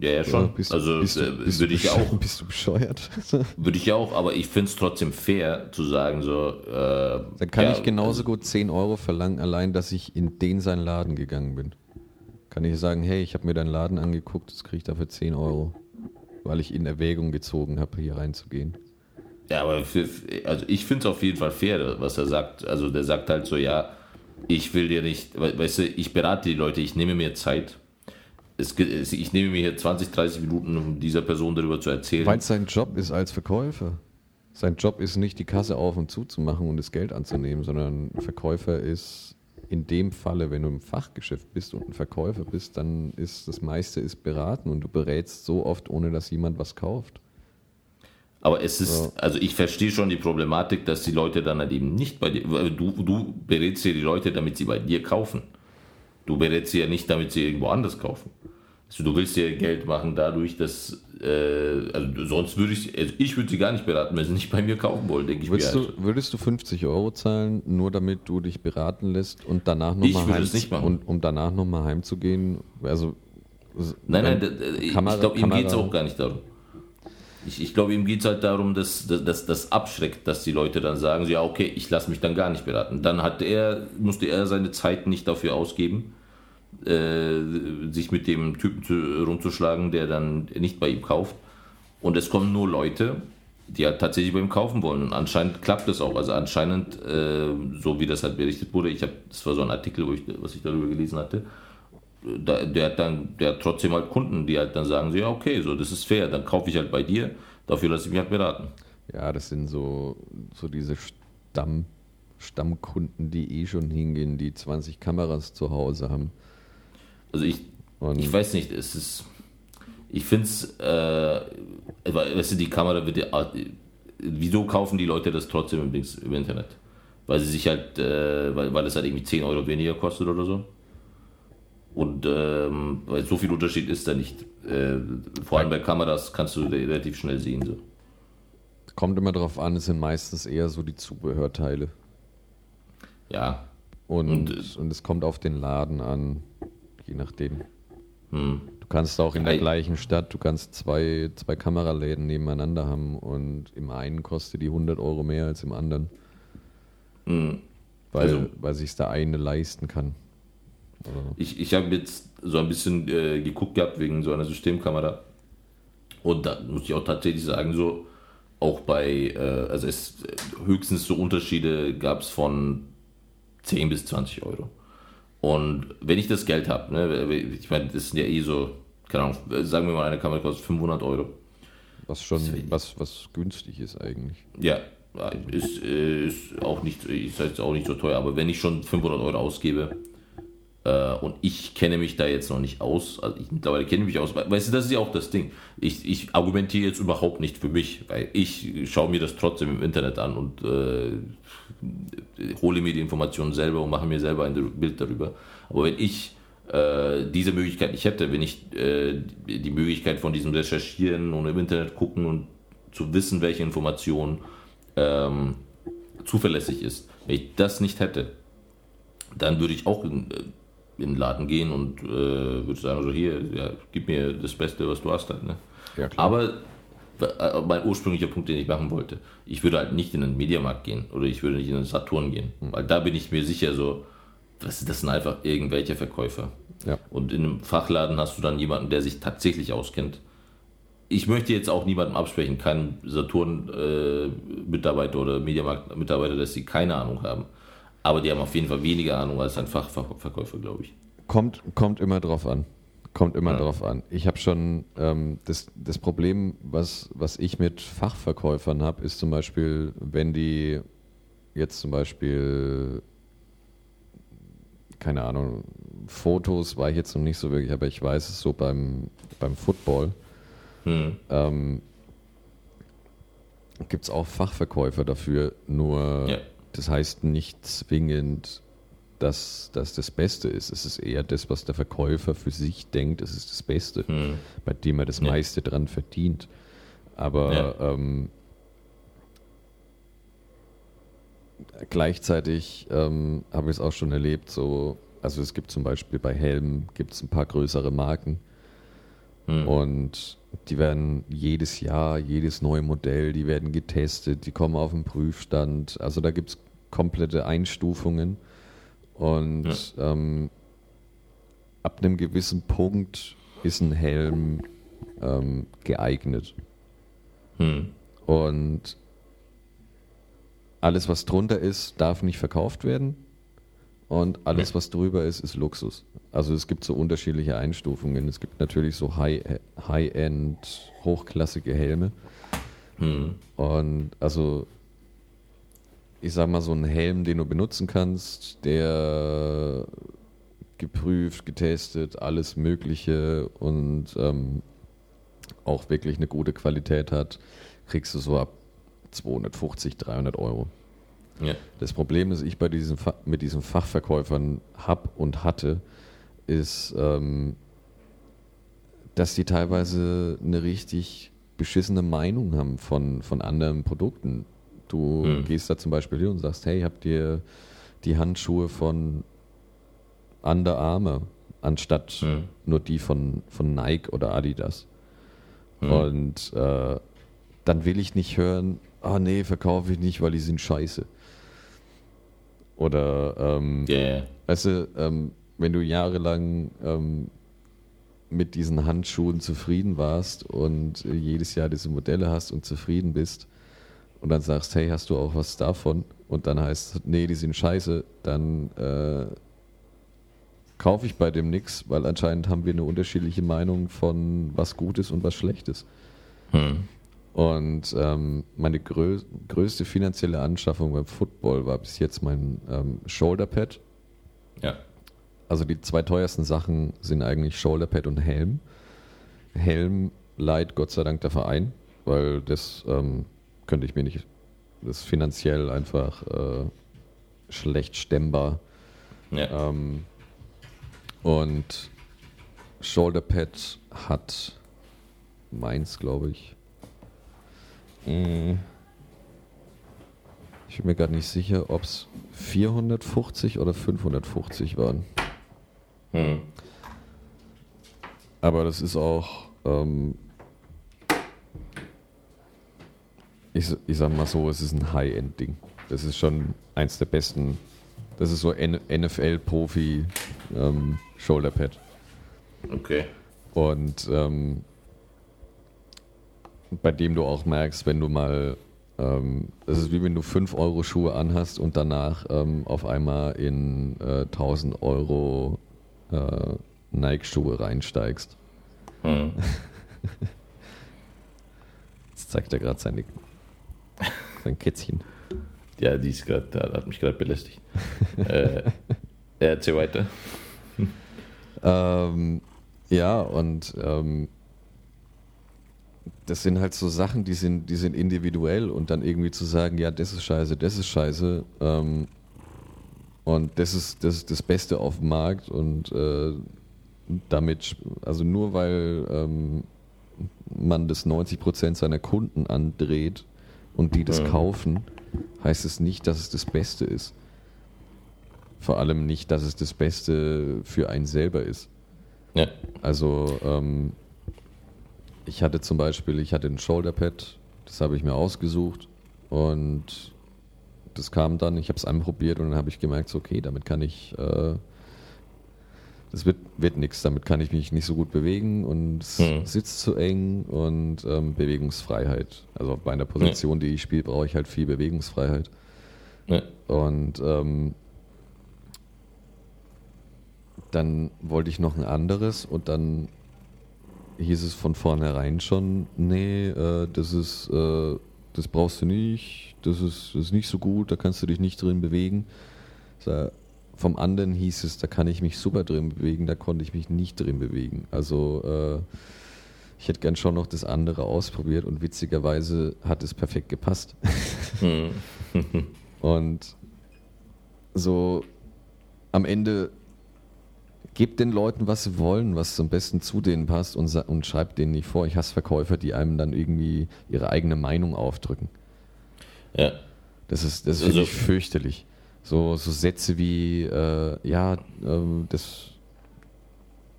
Ja, ja, schon. Ja, bist du- also bist du- äh, bist würde ich auch. Bist du bescheuert? Würde ich auch, aber ich finde es trotzdem fair zu sagen, so. Äh, Dann kann ja, ich genauso gut 10 Euro verlangen, allein, dass ich in den seinen Laden gegangen bin. Kann ich sagen, hey, ich habe mir deinen Laden angeguckt, das kriege ich dafür 10 Euro. Weil ich in Erwägung gezogen habe, hier reinzugehen. Ja, aber für, also ich finde es auf jeden Fall fair, was er sagt. Also der sagt halt so, ja, ich will dir nicht, we- weißt du, ich berate die Leute, ich nehme mir Zeit. Es, ich nehme mir hier 20, 30 Minuten, um dieser Person darüber zu erzählen. Weil es sein Job ist als Verkäufer. Sein Job ist nicht, die Kasse auf und zu zu machen und das Geld anzunehmen, sondern ein Verkäufer ist in dem Falle, wenn du im Fachgeschäft bist und ein Verkäufer bist, dann ist das meiste ist beraten und du berätst so oft, ohne dass jemand was kauft. Aber es ist, also ich verstehe schon die Problematik, dass die Leute dann halt eben nicht bei dir, du, du berätst ja die Leute, damit sie bei dir kaufen. Du berätst sie ja nicht, damit sie irgendwo anders kaufen. Also du willst ja Geld machen dadurch, dass, äh, also sonst würde ich, also ich würde sie gar nicht beraten, wenn sie nicht bei mir kaufen wollen, denke ich Würdest mir. du, würdest du 50 Euro zahlen, nur damit du dich beraten lässt und danach Ich nochmal würde heim, es nicht machen. und, um danach nochmal heimzugehen? Also, Nein, nein, wenn- d- d- ich Kamera- glaube, ihm geht es Kamera- auch gar nicht darum. Ich, ich glaube, ihm geht es halt darum, dass, das abschreckt, dass die Leute dann sagen, so, ja, okay, ich lasse mich dann gar nicht beraten. Dann hat er, musste er seine Zeit nicht dafür ausgeben, äh, sich mit dem Typen zu, rumzuschlagen, der dann nicht bei ihm kauft. Und es kommen nur Leute, die halt tatsächlich bei ihm kaufen wollen. Und anscheinend klappt das auch. Also anscheinend, äh, so wie das halt berichtet wurde, ich habe, das war so ein Artikel, ich, was ich darüber gelesen hatte, da, der hat dann, der hat trotzdem halt Kunden, die halt dann sagen, so, ja, okay, so, das ist fair, dann kaufe ich halt bei dir, dafür lasse ich mich halt beraten. ja, das sind so, so diese Stamm, Stammkunden, die eh schon hingehen, die 20 Kameras zu Hause haben. Also ich, Und ich weiß nicht, es ist, ich finde es, äh, weißt du, die Kamera wird ja, wieso kaufen die Leute das trotzdem im, im Internet? Weil sie sich halt, äh, weil, weil es halt irgendwie 10 Euro weniger kostet oder so. Und ähm, weil so viel Unterschied ist da nicht. Äh, vor allem bei Kameras kannst du relativ schnell sehen. So. Kommt immer darauf an, es sind meistens eher so die Zubehörteile. Ja. Und, und, und es kommt auf den Laden an, je nachdem. Hm. Du kannst auch in der gleichen Stadt, du kannst zwei, zwei Kameraläden nebeneinander haben und im einen kostet die 100 Euro mehr als im anderen. Hm. Weil, also, weil sich der eine leisten kann. Ich, ich habe jetzt so ein bisschen äh, geguckt gehabt wegen so einer Systemkamera. Und da muss ich auch tatsächlich sagen, so auch bei, äh, also es höchstens so Unterschiede gab es von 10 bis 20 Euro. Und wenn ich das Geld habe, ne, ich meine, das sind ja eh so, keine Ahnung, sagen wir mal, eine Kamera kostet 500 Euro. Was schon, was, was günstig ist eigentlich. Ja, ist, äh, ist auch nicht, ist jetzt auch nicht so teuer, aber wenn ich schon 500 Euro ausgebe, und ich kenne mich da jetzt noch nicht aus. Also ich mittlerweile kenne mich aus. Weißt du, das ist ja auch das Ding. Ich, ich argumentiere jetzt überhaupt nicht für mich, weil ich schaue mir das trotzdem im Internet an und äh, hole mir die Informationen selber und mache mir selber ein Bild darüber. Aber wenn ich äh, diese Möglichkeit nicht hätte, wenn ich äh, die Möglichkeit von diesem Recherchieren und im Internet gucken und zu wissen, welche Information ähm, zuverlässig ist, wenn ich das nicht hätte, dann würde ich auch äh, in den Laden gehen und äh, würde sagen, also hier, ja, gib mir das Beste, was du hast halt. Ne? Ja, Aber äh, mein ursprünglicher Punkt, den ich machen wollte, ich würde halt nicht in den Mediamarkt gehen oder ich würde nicht in den Saturn gehen, mhm. weil da bin ich mir sicher so, das, das sind einfach irgendwelche Verkäufer. Ja. Und in einem Fachladen hast du dann jemanden, der sich tatsächlich auskennt. Ich möchte jetzt auch niemandem absprechen, keinen Saturn-Mitarbeiter äh, oder Mediamarkt-Mitarbeiter, dass sie keine Ahnung haben. Aber die haben auf jeden Fall weniger Ahnung als ein Fachverkäufer, glaube ich. Kommt, kommt immer drauf an. Kommt immer ja. drauf an. Ich habe schon ähm, das, das Problem, was, was ich mit Fachverkäufern habe, ist zum Beispiel, wenn die jetzt zum Beispiel, keine Ahnung, Fotos war ich jetzt noch nicht so wirklich, aber ich weiß es so beim, beim Football. Hm. Ähm, Gibt es auch Fachverkäufer dafür, nur ja. Das heißt nicht zwingend, dass das das Beste ist. Es ist eher das, was der Verkäufer für sich denkt, es ist das Beste, hm. bei dem er das ja. meiste dran verdient. Aber ja. ähm, gleichzeitig ähm, habe ich es auch schon erlebt, so, also es gibt zum Beispiel bei Helm gibt es ein paar größere Marken hm. und die werden jedes Jahr, jedes neue Modell, die werden getestet, die kommen auf den Prüfstand. Also da gibt es komplette Einstufungen. Und ja. ähm, ab einem gewissen Punkt ist ein Helm ähm, geeignet. Hm. Und alles, was drunter ist, darf nicht verkauft werden. Und alles, was drüber ist, ist Luxus. Also es gibt so unterschiedliche Einstufungen. Es gibt natürlich so High-End, High hochklassige Helme. Hm. Und also ich sag mal, so ein Helm, den du benutzen kannst, der geprüft, getestet, alles Mögliche und ähm, auch wirklich eine gute Qualität hat, kriegst du so ab 250, 300 Euro. Ja. Das Problem, das ich bei diesen mit diesen Fachverkäufern habe und hatte, ist, ähm, dass die teilweise eine richtig beschissene Meinung haben von, von anderen Produkten. Du hm. gehst da zum Beispiel hin und sagst, hey, habt ihr die Handschuhe von Under Armour anstatt hm. nur die von, von Nike oder Adidas. Hm. Und äh, dann will ich nicht hören, ah oh, nee, verkaufe ich nicht, weil die sind scheiße. Oder, ähm, yeah. weißt du, ähm, wenn du jahrelang ähm, mit diesen Handschuhen zufrieden warst und äh, jedes Jahr diese Modelle hast und zufrieden bist, und dann sagst, hey, hast du auch was davon? Und dann heißt es, nee, die sind scheiße, dann äh, kaufe ich bei dem nichts, weil anscheinend haben wir eine unterschiedliche Meinung von was gut ist und was schlecht ist. Hm. Und ähm, meine grö größte finanzielle Anschaffung beim Football war bis jetzt mein ähm, Shoulderpad. Ja. Also die zwei teuersten Sachen sind eigentlich Shoulderpad und Helm. Helm leiht Gott sei Dank der Verein, weil das ähm, könnte ich mir nicht, das ist finanziell einfach äh, schlecht stemmbar. Ja. Ähm, und Shoulderpad hat meins, glaube ich. Äh, Ich bin mir gerade nicht sicher, ob es 450 oder 550 waren. Hm. Aber das ist auch, ähm, ich, ich sag mal so, es ist ein High-End-Ding. Das ist schon eins der besten. Das ist so NFL-Profi ähm, Shoulderpad. Okay. Und ähm, bei dem du auch merkst, wenn du mal, ähm, das ist wie wenn du 5 Euro Schuhe anhast und danach ähm, auf einmal in äh, 1000 Euro äh, Nike-Schuhe reinsteigst. Hm. Jetzt zeigt er gerade seine, sein Kätzchen. Ja, die ist gerade, hat mich gerade belästigt. äh, erzähl weiter. Ähm, ja, und ähm, das sind halt so Sachen, die sind, die sind individuell und dann irgendwie zu sagen, ja, das ist scheiße, das ist scheiße ähm, und das ist, das ist das Beste auf dem Markt und äh, damit, also nur weil ähm, man das 90% seiner Kunden andreht und die das Mhm. kaufen, heißt es nicht, dass es das Beste ist. Vor allem nicht, dass es das Beste für einen selber ist. Ja. Also ähm, ich hatte zum Beispiel, ich hatte ein Shoulderpad, das habe ich mir ausgesucht und das kam dann, ich habe es anprobiert und dann habe ich gemerkt, so, okay, damit kann ich, äh, das wird, wird nichts, damit kann ich mich nicht so gut bewegen und es Hm. sitzt zu eng und ähm, Bewegungsfreiheit. Also bei einer Position, die ich spiele, brauche ich halt viel Bewegungsfreiheit. Ja. Und ähm, dann wollte ich noch ein anderes und dann hieß es von vornherein schon, nee, äh, das ist, äh, das brauchst du nicht, das ist, das ist nicht so gut, da kannst du dich nicht drin bewegen. Vom anderen hieß es, da kann ich mich super drin bewegen, da konnte ich mich nicht drin bewegen. Also äh, ich hätte gern schon noch das andere ausprobiert und witzigerweise hat es perfekt gepasst. Hm. Und so am Ende gebt den Leuten, was sie wollen, was am besten zu denen passt und, und schreibt denen nicht vor. Ich hasse Verkäufer, die einem dann irgendwie ihre eigene Meinung aufdrücken. Ja. Das ist, das ist Also- wirklich fürchterlich. So, so Sätze wie, äh, ja, ähm, das,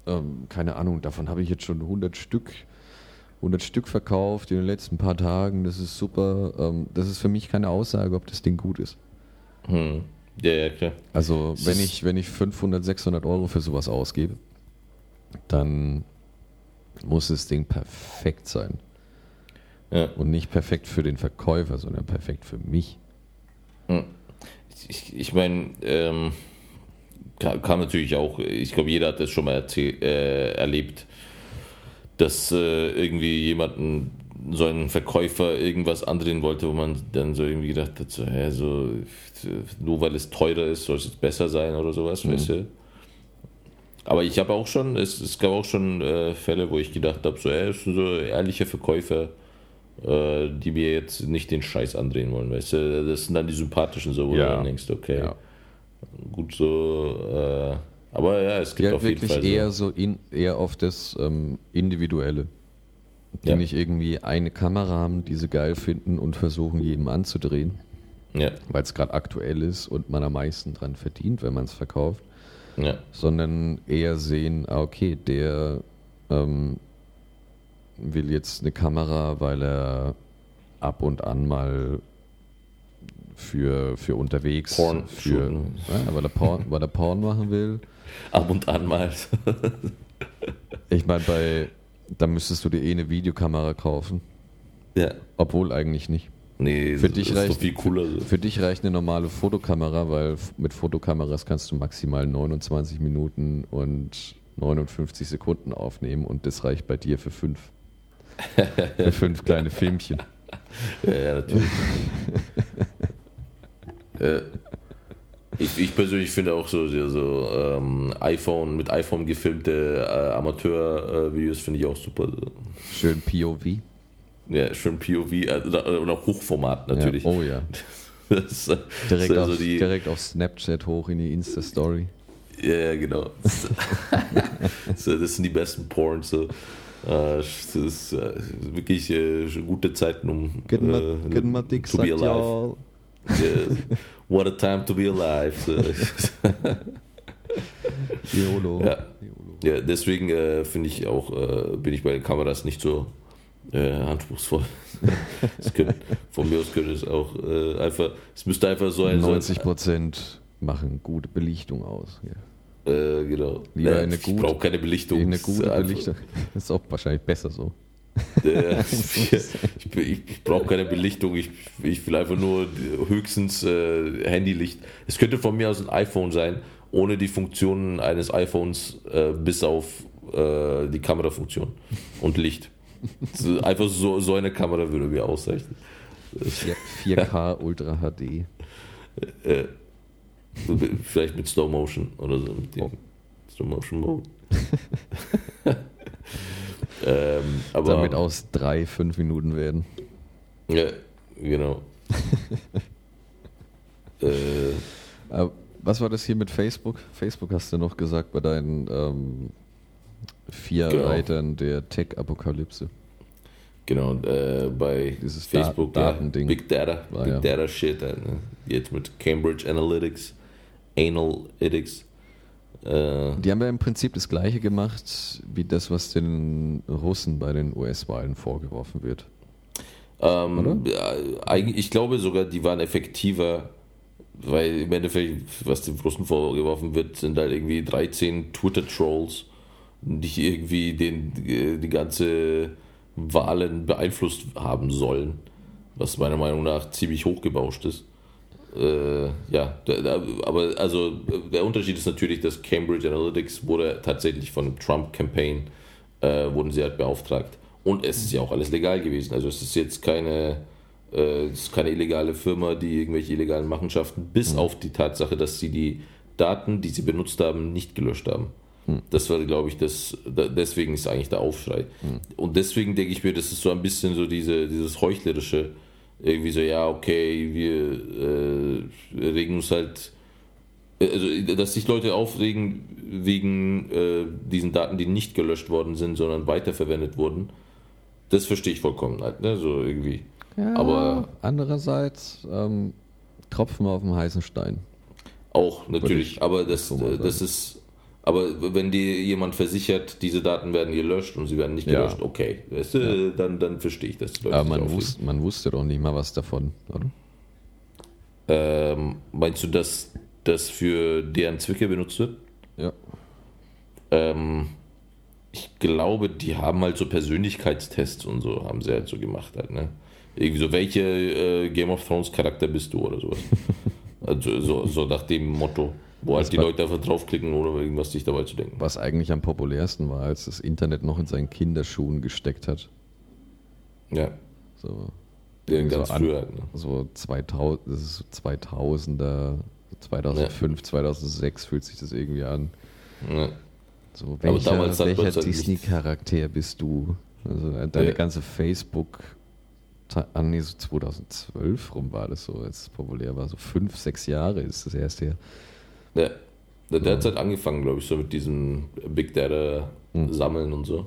ähm, keine Ahnung, davon habe ich jetzt schon 100 Stück, 100 Stück verkauft in den letzten paar Tagen, das ist super. Ähm, das ist für mich keine Aussage, ob das Ding gut ist. Hm. Ja, ja, klar. Also wenn ich, wenn ich 500, 600 Euro für sowas ausgebe, dann muss das Ding perfekt sein. Ja. Und nicht perfekt für den Verkäufer, sondern perfekt für mich. Ich, ich meine, ähm, kam, natürlich auch, ich glaube, jeder hat das schon mal äh, erlebt, dass äh, irgendwie jemanden, so ein Verkäufer irgendwas andrehen wollte, wo man dann so irgendwie gedacht hat, so, hä, so, nur weil es teurer ist, soll es jetzt besser sein oder sowas, weißt du? Aber ich habe auch schon, es, es gab auch schon äh, Fälle, wo ich gedacht habe, so, das sind so ehrliche Verkäufer, äh, die mir jetzt nicht den Scheiß andrehen wollen, weißt du? Das sind dann die sympathischen, so, wo Ja. du dann denkst, okay, Ja. gut so, äh, aber ja, es gibt halt auf jeden wirklich Fall eher so. so in, eher auf das ähm, Individuelle. Die Ja. nicht irgendwie eine Kamera haben, die sie geil finden und versuchen, jedem anzudrehen, Ja, weil es gerade aktuell ist und man am meisten dran verdient, wenn man es verkauft. ja, sondern eher sehen, ah, okay, der ähm, will jetzt eine Kamera, weil er ab und an mal für, für unterwegs, Porn für, ja, weil, er Porn, weil er Porn machen will. ab und an mal. Ich meine, bei da müsstest du dir eh eine Videokamera kaufen, ja, obwohl eigentlich nicht. nee, Für das dich ist reicht doch viel cooler. So. Für dich reicht eine normale Fotokamera, weil mit Fotokameras kannst du maximal 29 Minuten und 59 Sekunden aufnehmen und das reicht bei dir für fünf. für fünf kleine Filmchen. Ja, ja natürlich. äh, Ich, ich persönlich finde auch so, so ähm, iPhone mit iPhone gefilmte äh, Amateur-Videos finde ich auch super. Schön POV. Ja, schön POV äh, und auch Hochformat natürlich. Ja. Oh ja. Das, das Direkt, also auf, die, direkt auf Snapchat hoch in die Insta-Story. Ja, ja, genau. so, das sind die besten Porns. So. Äh, Das ist äh, wirklich äh, gute Zeiten, um Get my, äh, get my dick to be alive. Yeah. What a time to be alive. YOLO. Ja. Ja, deswegen äh, finde ich auch, äh, bin ich bei den Kameras nicht so äh, anspruchsvoll. Es können, von mir aus könnte es auch äh, einfach, es müsste einfach so ein, so ein 90% machen gute Belichtung aus. Ja. äh, genau. Lieber Ja, eine ich brauche keine Belichtung. Eine gute Belichtung. Das ist auch wahrscheinlich besser so. Äh, ich ich, brauche keine Belichtung, ich, ich will einfach nur höchstens äh, Handylicht. Es könnte von mir aus ein iPhone sein, ohne die Funktionen eines iPhones, äh, bis auf äh, die Kamerafunktion und Licht. Einfach so, so eine Kamera würde mir ausreichen. 4K Ultra HD. Äh, vielleicht mit Slow Motion oder so. Mit dem Oh. Slow Motion Mode. ähm, aber Damit aus drei, fünf Minuten werden. Ja, genau. äh, Aber was war das hier mit Facebook? Facebook hast du noch gesagt bei deinen ähm, vier Genau. Reitern der Tech-Apokalypse. genau, äh, bei Dieses Facebook, Da- ja, Big Data, Ah, Big ja. Data Shit, äh, ne? jetzt mit Cambridge Analytics, Analytics. Äh, Die haben ja im Prinzip das gleiche gemacht wie das, was den Russen bei den US-Wahlen vorgeworfen wird. ähm, ich glaube sogar, die waren effektiver, weil im Endeffekt, was den Russen vorgeworfen wird, sind halt irgendwie 13 Twitter-Trolls, die irgendwie den, die ganze Wahlen beeinflusst haben sollen, was meiner Meinung nach ziemlich hochgebauscht ist. Äh, ja, aber also der Unterschied ist natürlich, dass Cambridge Analytics wurde tatsächlich von dem Trump-Campaign, äh, wurden sie halt beauftragt. Und es ist ja auch alles legal gewesen. Also es ist jetzt keine, äh, es ist keine illegale Firma, die irgendwelche illegalen Machenschaften, bis auf die Tatsache, dass sie die Daten, die sie benutzt haben, nicht gelöscht haben. Das war, glaube ich, das, da, deswegen ist eigentlich der Aufschrei. Und deswegen denke ich mir, das ist so ein bisschen so diese, dieses Heuchlerische, irgendwie so, ja, okay, wir äh, regen uns halt, also, dass sich Leute aufregen wegen äh, diesen Daten, die nicht gelöscht worden sind, sondern weiterverwendet wurden, das verstehe ich vollkommen halt, ne, so irgendwie. Ja, Aber- andererseits ähm, Tropfen auf dem heißen Stein. Auch natürlich, ich aber das, äh, das ist, aber wenn dir jemand versichert, diese Daten werden gelöscht und sie werden nicht Ja. gelöscht, okay, weißt du, dann, dann verstehe ich das. Aber man, aufregen. wus man wusste doch nicht mal was davon, oder? Ähm, meinst du, dass das für deren Zwecke benutzt wird? Ja. Ähm, ich glaube, die haben halt so Persönlichkeitstests und so, haben sie halt so gemacht halt, ne? Irgendwie so, welche äh, Game of Thrones Charakter bist du oder sowas. also so, so nach dem Motto, wo halt die Leute einfach draufklicken, ohne irgendwas sich dabei zu denken. Was eigentlich am populärsten war, als das Internet noch in seinen Kinderschuhen gesteckt hat. Ja, So, ja so ganz an- früher halt, ne? so 2000, das ist so 2000er, 2005, 2006 fühlt sich das irgendwie an. Ja. So, Aber welcher, welcher halt Disney-Charakter bist du? Also deine Ja. ganze Facebook, ah nee, so 2012 rum war das so, als es populär war, so fünf, sechs Jahre ist das erst her. Ja. Der, der hat halt angefangen, glaube ich, so mit diesem Big Data Mhm. sammeln und so.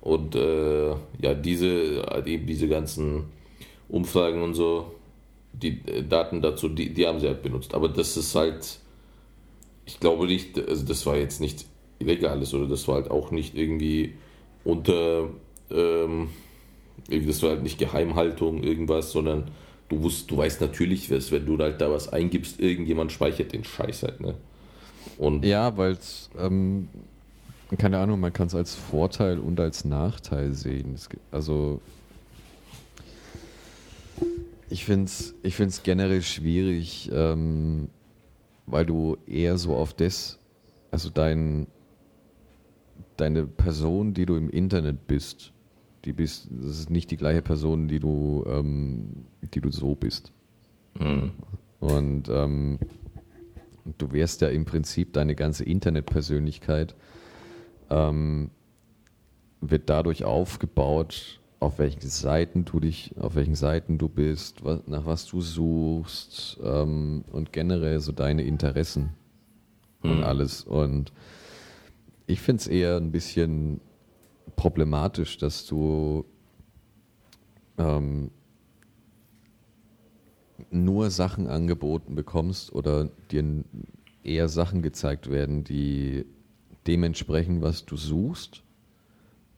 Und äh, ja, diese, halt eben diese ganzen Umfragen und so, die äh, Daten dazu, die, die haben sie halt benutzt. Aber das ist halt, ich glaube nicht, also das war jetzt nicht illegales oder das war halt auch nicht irgendwie unter, ähm, das war halt nicht Geheimhaltung, irgendwas, sondern du wusst, du weißt natürlich, dass wenn du halt da was eingibst, irgendjemand speichert den Scheiß halt, ne? Und Ja, weil es, ähm, keine Ahnung, man kann es als Vorteil und als Nachteil sehen. Es, also, ich finde es ich find's generell schwierig, ähm, weil du eher so auf das, also dein, deine Person, die du im Internet bist, die bist, das ist nicht die gleiche Person, die du, ähm, die du so bist. hm, Und ähm, du wärst ja im Prinzip deine ganze Internetpersönlichkeit ähm, wird dadurch aufgebaut, auf welchen Seiten du dich, auf welchen Seiten du bist, was, nach was du suchst ähm, und generell so deine Interessen mhm. und alles. Und ich finde es eher ein bisschen problematisch, dass du ähm, nur Sachen angeboten bekommst oder dir eher Sachen gezeigt werden, die dementsprechend, was du suchst,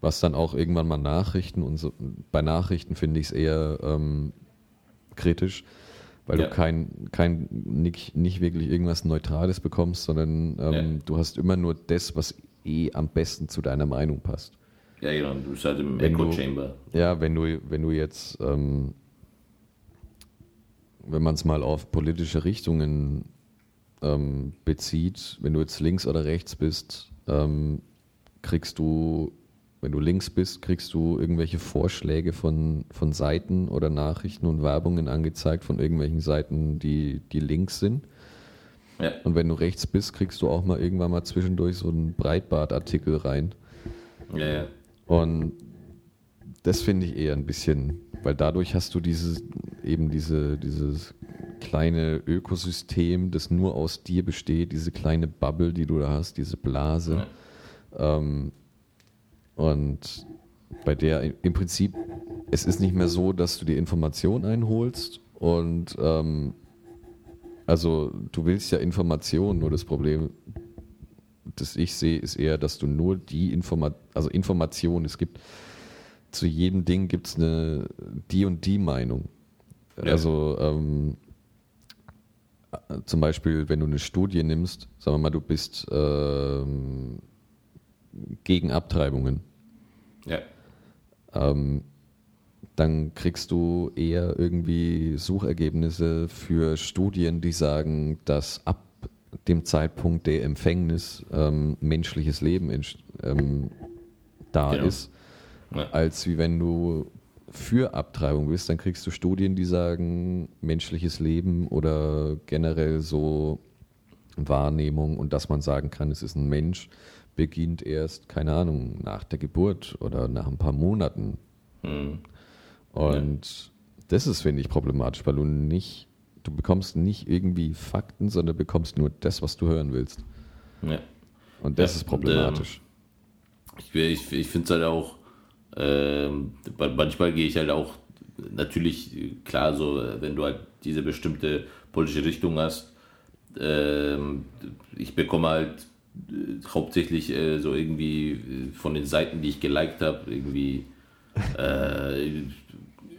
was dann auch irgendwann mal Nachrichten und so, bei Nachrichten finde ich es eher ähm, kritisch, weil ja. du kein, kein nicht, nicht wirklich irgendwas Neutrales bekommst, sondern ähm, ja. du hast immer nur das, was eh am besten zu deiner Meinung passt. Ja, genau, du bist halt im Echo Chamber. Ja, wenn du, wenn du jetzt, ähm, wenn man es mal auf politische Richtungen ähm, bezieht, wenn du jetzt links oder rechts bist, ähm, kriegst du, wenn du links bist, kriegst du irgendwelche Vorschläge von, von Seiten oder Nachrichten und Werbungen angezeigt von irgendwelchen Seiten, die, die links sind. Ja. Und wenn du rechts bist, kriegst du auch mal irgendwann mal zwischendurch so einen Breitbart-Artikel rein. Ja, ja. Und das finde ich eher ein bisschen, weil dadurch hast du dieses, eben diese, dieses kleine Ökosystem, das nur aus dir besteht, diese kleine Bubble, die du da hast, diese Blase. Ja. Ähm, und bei der im Prinzip, es ist nicht mehr so, dass du die Information einholst und ähm, also du willst ja Informationen, nur das Problem, das ich sehe, ist eher, dass du nur die Informa also Informationen, es gibt zu jedem Ding gibt es eine die und die Meinung. Ja. Also ähm, zum Beispiel, wenn du eine Studie nimmst, sagen wir mal, du bist ähm, gegen Abtreibungen. Ja. Ähm, dann kriegst du eher irgendwie Suchergebnisse für Studien, die sagen, dass ab dem Zeitpunkt der Empfängnis ähm, menschliches Leben ähm, da genau. ist, ja. als wie wenn du für Abtreibung bist, dann kriegst du Studien, die sagen, menschliches Leben oder generell so Wahrnehmung und dass man sagen kann, es ist ein Mensch, beginnt erst, keine Ahnung, nach der Geburt oder nach ein paar Monaten. Mhm. Und ja. das ist, finde ich, problematisch, weil du nicht, du bekommst nicht irgendwie Fakten, sondern bekommst nur das, was du hören willst. Ja. Und das ja, ist problematisch. Und, ähm, ich, ich, ich finde es halt auch, ähm, manchmal gehe ich halt auch natürlich, klar, so, wenn du halt diese bestimmte politische Richtung hast, ähm, ich bekomme halt äh, hauptsächlich äh, so irgendwie äh, von den Seiten, die ich geliked habe, irgendwie äh,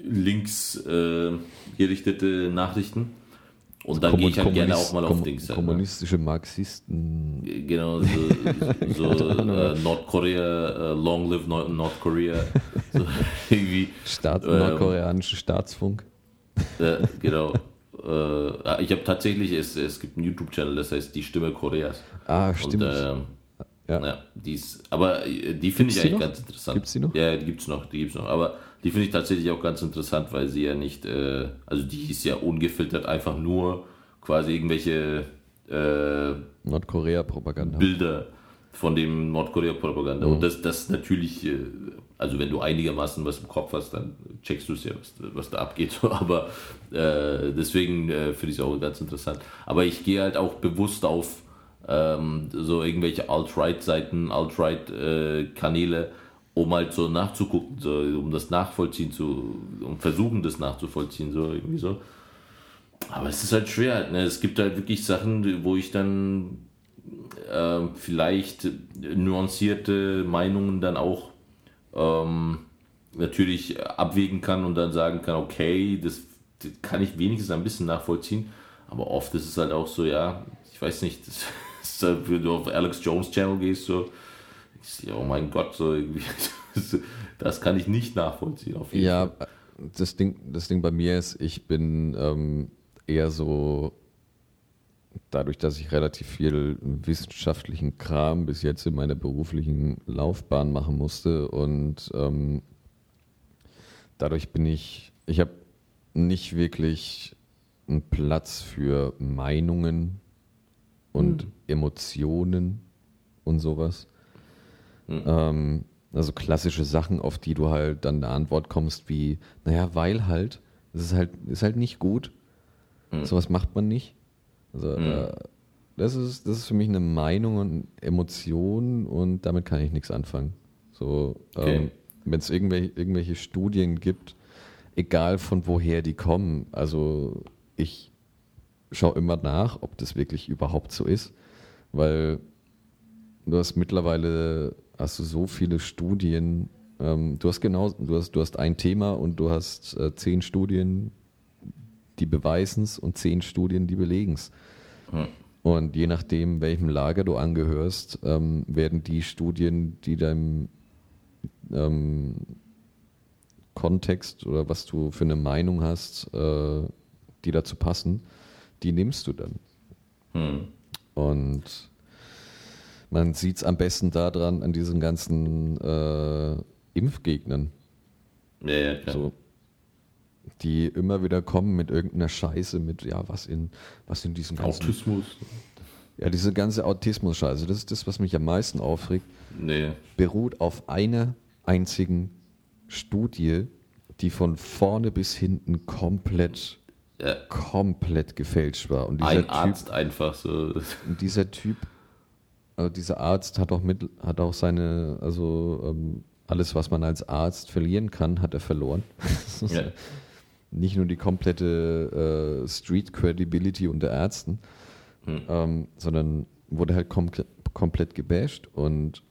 links äh, gerichtete Nachrichten. Und dann gehe ich halt gerne auch mal auf Dings. Kommunistische Marxisten. Genau, so, so äh, Nordkorea, äh, Long Live Nord Nordkorea. So, irgendwie. Staat, ähm, nordkoreanische Staatsfunk. Äh, genau. Äh, ich habe tatsächlich, es, es gibt einen YouTube-Channel, das heißt Die Stimme Koreas. Ah, stimmt. Und, ähm, ja. ja die ist, aber äh, die finde ich eigentlich noch? ganz interessant. Gibt es die noch? Ja, die gibt es noch, die gibt's noch. Aber die finde ich tatsächlich auch ganz interessant, weil sie ja nicht, äh, also die ist ja ungefiltert einfach nur quasi irgendwelche äh, Nordkorea-Propaganda. Bilder von dem Nordkorea-Propaganda. Mhm. Und das, das natürlich, äh, also wenn du einigermaßen was im Kopf hast, dann checkst du es ja, was, was, da abgeht. Aber äh, deswegen äh, finde ich es auch ganz interessant. Aber ich gehe halt auch bewusst auf ähm, so irgendwelche Alt-Right-Seiten, Alt-Right-Kanäle äh, um halt so nachzugucken, so, um das nachvollziehen zu, um versuchen das nachzuvollziehen, so irgendwie so. Aber es ist halt schwer, ne? es gibt halt wirklich Sachen, wo ich dann äh, vielleicht nuancierte Meinungen dann auch ähm, natürlich abwägen kann und dann sagen kann, okay, das, das, kann ich wenigstens ein bisschen nachvollziehen, aber oft ist es halt auch so, ja, ich weiß nicht, das, das wenn du auf Alex Jones Channel gehst, so, ich, oh mein Gott, so irgendwie, das kann ich nicht nachvollziehen. Auf jeden ja, Fall. Das, Ding, das Ding bei mir ist, ich bin ähm, eher so, dadurch, dass ich relativ viel wissenschaftlichen Kram bis jetzt in meiner beruflichen Laufbahn machen musste und ähm, dadurch bin ich, ich habe nicht wirklich einen Platz für Meinungen und Emotionen und sowas. Ähm, also klassische Sachen, auf die du halt dann eine Antwort kommst, wie, naja, weil halt, das ist halt, ist halt nicht gut. Sowas macht man nicht. Also, äh, das ist, das ist für mich eine Meinung und Emotion und damit kann ich nichts anfangen. So, Okay. ähm, wenn es irgendwelche, irgendwelche Studien gibt, egal von woher die kommen, also ich schaue immer nach, ob das wirklich überhaupt so ist, weil du hast mittlerweile hast du so viele Studien, ähm, du hast genau, du hast, du hast ein Thema und du hast äh, zehn Studien, die beweisen es und zehn Studien, die belegen es. Und je nachdem, welchem Lager du angehörst, ähm, werden die Studien, die deinem ähm, Kontext oder was du für eine Meinung hast, äh, die dazu passen, die nimmst du dann. Hm. Und man sieht es am besten daran, an diesen ganzen äh, Impfgegnern, Ja, ja, klar. so, die immer wieder kommen mit irgendeiner Scheiße, mit, ja, was in, was in diesem ganzen, Autismus. ja, diese ganze Autismus-Scheiße, das ist das, was mich am meisten aufregt, Nee. beruht auf einer einzigen Studie, die von vorne bis hinten komplett, Ja, komplett gefälscht war. Und dieser ein Typ, Arzt einfach so. Und dieser Typ, also dieser Arzt hat auch mit, hat auch seine, also ähm, alles, was man als Arzt verlieren kann, hat er verloren. Ja. Nicht nur die komplette äh, Street Credibility unter Ärzten, Hm. ähm, sondern wurde halt kom komplett gebasht. Und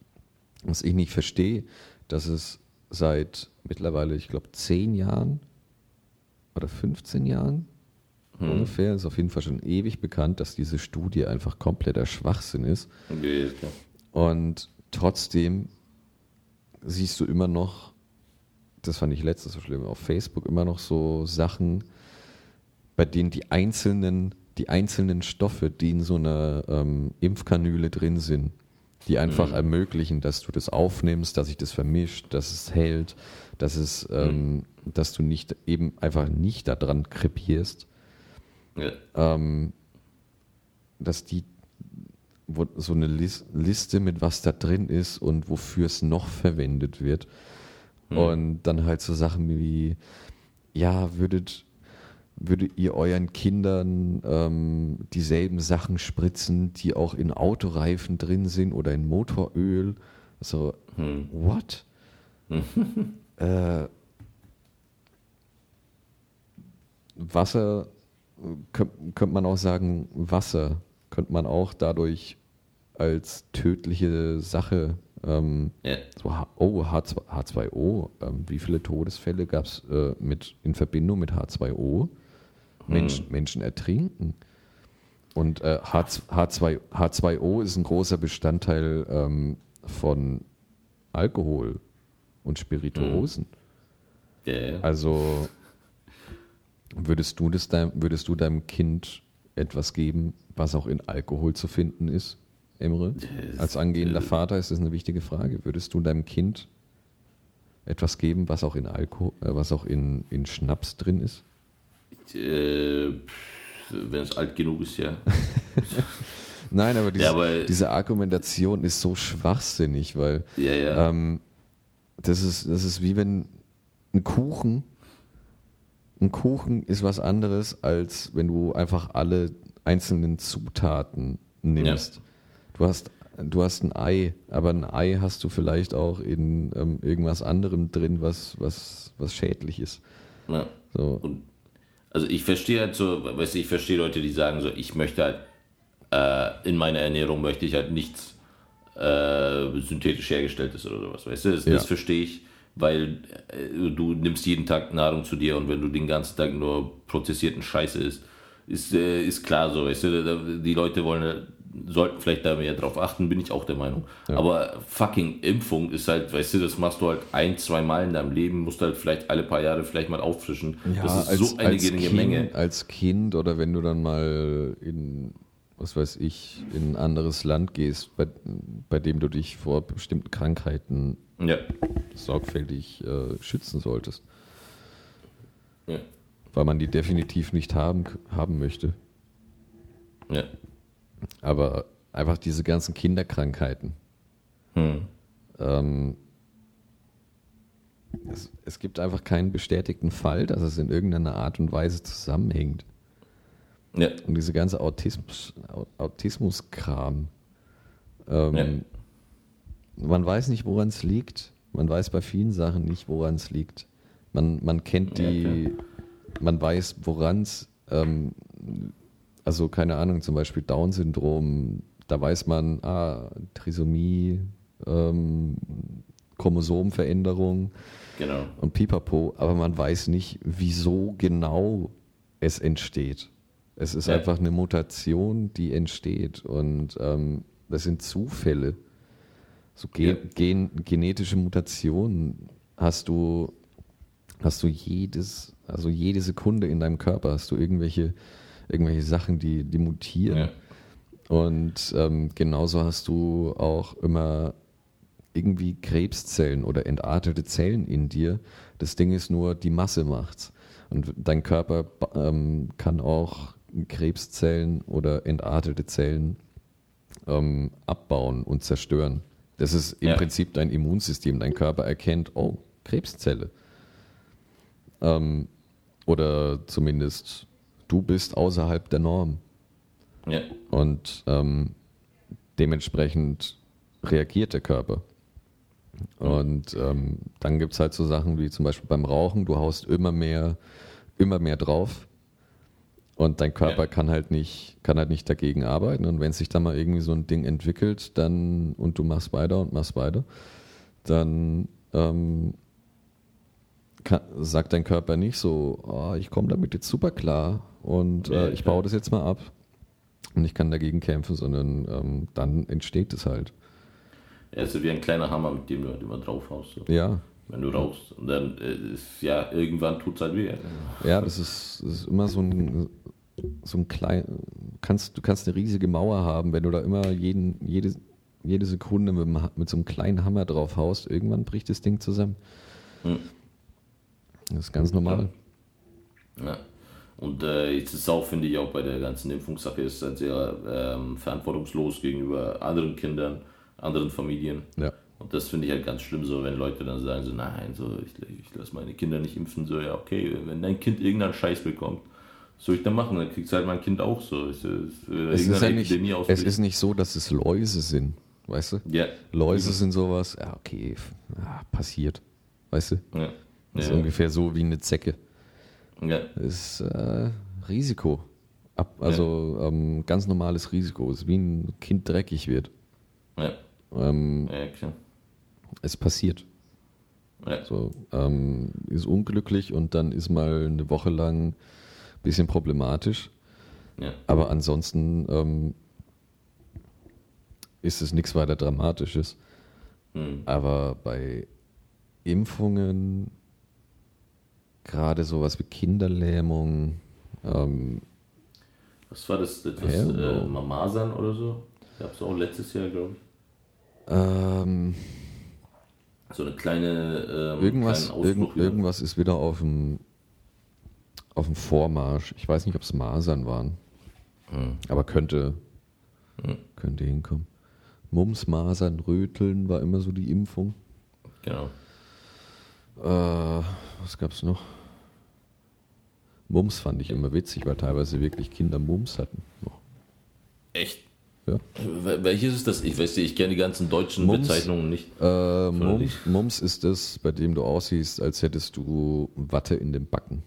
was ich nicht verstehe, dass es seit mittlerweile, ich glaube, zehn Jahren oder 15 Jahren Hm. ungefähr, ist auf jeden Fall schon ewig bekannt, dass diese Studie einfach kompletter Schwachsinn ist. Okay, klar. Und trotzdem siehst du immer noch, das fand ich letztes so schlimm, auf Facebook immer noch so Sachen, bei denen die einzelnen, die einzelnen Stoffe, die in so einer ähm, Impfkanüle drin sind, die einfach ermöglichen, dass du das aufnimmst, dass sich das vermischt, dass es hält, dass es, ähm, dass du nicht eben einfach nicht daran krepierst, Ja. ähm, dass die wo, so eine Lis Liste mit was da drin ist und wofür es noch verwendet wird. Und dann halt so Sachen wie, ja, würdet, würdet ihr euren Kindern ähm, dieselben Sachen spritzen, die auch in Autoreifen drin sind oder in Motoröl? So, Hm. what? äh, Wasser, könnte könnt man auch sagen, Wasser könnte man auch dadurch als tödliche Sache, ähm, Ja. so H oh, H2, H2O, ähm, wie viele Todesfälle gab es äh, mit, in Verbindung mit H2O? Menschen, Menschen ertrinken. Und äh, H, H2, H2O ist ein großer Bestandteil ähm, von Alkohol und Spirituosen. Ja, ja. Also würdest du, das dein, würdest du deinem Kind etwas geben, was auch in Alkohol zu finden ist, Emre? Als angehender Vater ist das eine wichtige Frage. Würdest du deinem Kind etwas geben, was auch in Alkohol, äh, was auch in, in Schnaps drin ist? Äh, wenn es alt genug ist, ja. Nein, aber diese, Ja, aber- diese Argumentation ist so schwachsinnig, weil Ja, ja. Ähm, das, ist, das ist wie wenn ein Kuchen, ein Kuchen ist was anderes, als wenn du einfach alle einzelnen Zutaten nimmst. Du, hast, du hast ein Ei, aber ein Ei hast du vielleicht auch in ähm, irgendwas anderem drin, was, was, was schädlich ist. ja. So. Und also ich verstehe halt so, weißt du, ich verstehe Leute, die sagen so, ich möchte halt, äh, in meiner Ernährung möchte ich halt nichts äh, synthetisch hergestelltes oder sowas, weißt du, das, Ja. das verstehe ich, weil äh, du nimmst jeden Tag Nahrung zu dir und wenn du den ganzen Tag nur prozessierten Scheiße isst, ist, äh, ist klar so, weißt du, die Leute wollen, sollten vielleicht da mehr drauf achten, bin ich auch der Meinung. Aber fucking Impfung ist halt, weißt du, das machst du halt ein, zwei Mal in deinem Leben, musst halt vielleicht alle paar Jahre vielleicht mal auffrischen. das ist so eine geringe Menge. Als Kind oder wenn du dann mal in, was weiß ich, in ein anderes Land gehst, bei, bei dem du dich vor bestimmten Krankheiten Ja. sorgfältig äh, schützen solltest, Ja. weil man die definitiv nicht haben, haben möchte. Ja. Aber einfach diese ganzen Kinderkrankheiten. Hm. Ähm, es, es gibt einfach keinen bestätigten Fall, dass es in irgendeiner Art und Weise zusammenhängt. Ja. Und diese ganze Autismus, Au- Autismus-Kram. Ähm, Ja. Man weiß nicht, woran es liegt. Man weiß bei vielen Sachen nicht, woran es liegt. Man, man kennt Ja, die, man weiß, woran es, ähm, also keine Ahnung, zum Beispiel Down-Syndrom, da weiß man, ah, Trisomie, ähm, Chromosomenveränderung Genau. und Pipapo, aber man weiß nicht, wieso genau es entsteht. Es ist Ja. einfach eine Mutation, die entsteht und ähm, das sind Zufälle. So ge Ja. gen genetische Mutationen hast du, hast du jedes, also jede Sekunde in deinem Körper hast du irgendwelche, irgendwelche Sachen, die, die mutieren. Ja. Und ähm, genauso hast du auch immer irgendwie Krebszellen oder entartete Zellen in dir. Das Ding ist nur, die Masse macht's. Und dein Körper ähm, kann auch Krebszellen oder entartete Zellen ähm, abbauen und zerstören. Das ist im Ja. Prinzip dein Immunsystem. Dein Körper erkennt, oh, Krebszelle. Ähm, oder zumindest, du bist außerhalb der Norm. Ja. Und ähm, dementsprechend reagiert der Körper. Und ähm, dann gibt es halt so Sachen wie zum Beispiel beim Rauchen, du haust immer mehr, immer mehr drauf. Und dein Körper Ja. kann halt nicht, kann halt nicht dagegen arbeiten. Und wenn sich dann mal irgendwie so ein Ding entwickelt, dann und du machst weiter und machst weiter, dann ähm, kann, sagt dein Körper nicht so, oh, ich komme damit jetzt super klar und äh, ich baue das jetzt mal ab und ich kann dagegen kämpfen, sondern ähm, dann entsteht es halt. Ja wie ein kleiner Hammer, mit dem du halt immer drauf haust. So. Ja, Wenn du rauchst. Und dann äh, ist, ja, irgendwann tut es halt weh. ja, das ist, das ist immer so ein, so ein klein, kannst, du kannst eine riesige Mauer haben, wenn du da immer jeden, jede, jede Sekunde mit, mit so einem kleinen Hammer drauf haust, irgendwann bricht das Ding zusammen. Hm. Das ist ganz normal. Ja. Und äh, jetzt ist es auch, finde ich, auch bei der ganzen Impfungssache ist halt sehr ähm, verantwortungslos gegenüber anderen Kindern, anderen Familien. Ja. Und das finde ich halt ganz schlimm, so wenn Leute dann sagen, so nein, so ich, ich lasse meine Kinder nicht impfen, so ja okay, wenn dein Kind irgendeinen Scheiß bekommt, soll ich dann machen? Dann kriegt halt mein Kind auch so. Es ist, äh, Es ist, ja nicht, es ist nicht so, dass es Läuse sind, weißt du? ja, Läuse sind sowas, ja, okay, ja, passiert, weißt du? ja, Das ist ja, ungefähr so wie eine Zecke. ja, Das ist äh, Risiko. Ab, also ähm, ganz normales Risiko. Es ist wie ein Kind dreckig wird. ja, Ähm, ja, klar. es passiert. Ja, So, ähm, ist unglücklich und dann ist mal eine Woche lang bisschen problematisch. ja, Aber ansonsten ähm, ist es nichts weiter Dramatisches. hm, Aber bei Impfungen, gerade sowas wie Kinderlähmung, ähm, Was war das? Hell äh. Mamasan oder so? Gab es auch letztes Jahr, glaube ich. ähm, So eine kleine ähm, irgendwas, irgend, irgendwas ist wieder auf dem, auf dem Vormarsch. Ich weiß nicht, ob es Masern waren, Hm. aber könnte, könnte hinkommen. Mumps, Masern, Röteln war immer so die Impfung. Genau. Äh, was gab's noch? Mumps fand ich immer witzig, weil teilweise wirklich Kinder Mumps hatten. Noch. Echt? Ja. Wel- Welches ist das? Ich weiß nicht, ich kenne die ganzen deutschen Mumps. Bezeichnungen nicht. Äh, Förderlich. Mumps ist das, bei dem du aussiehst, als hättest du Watte in den Backen.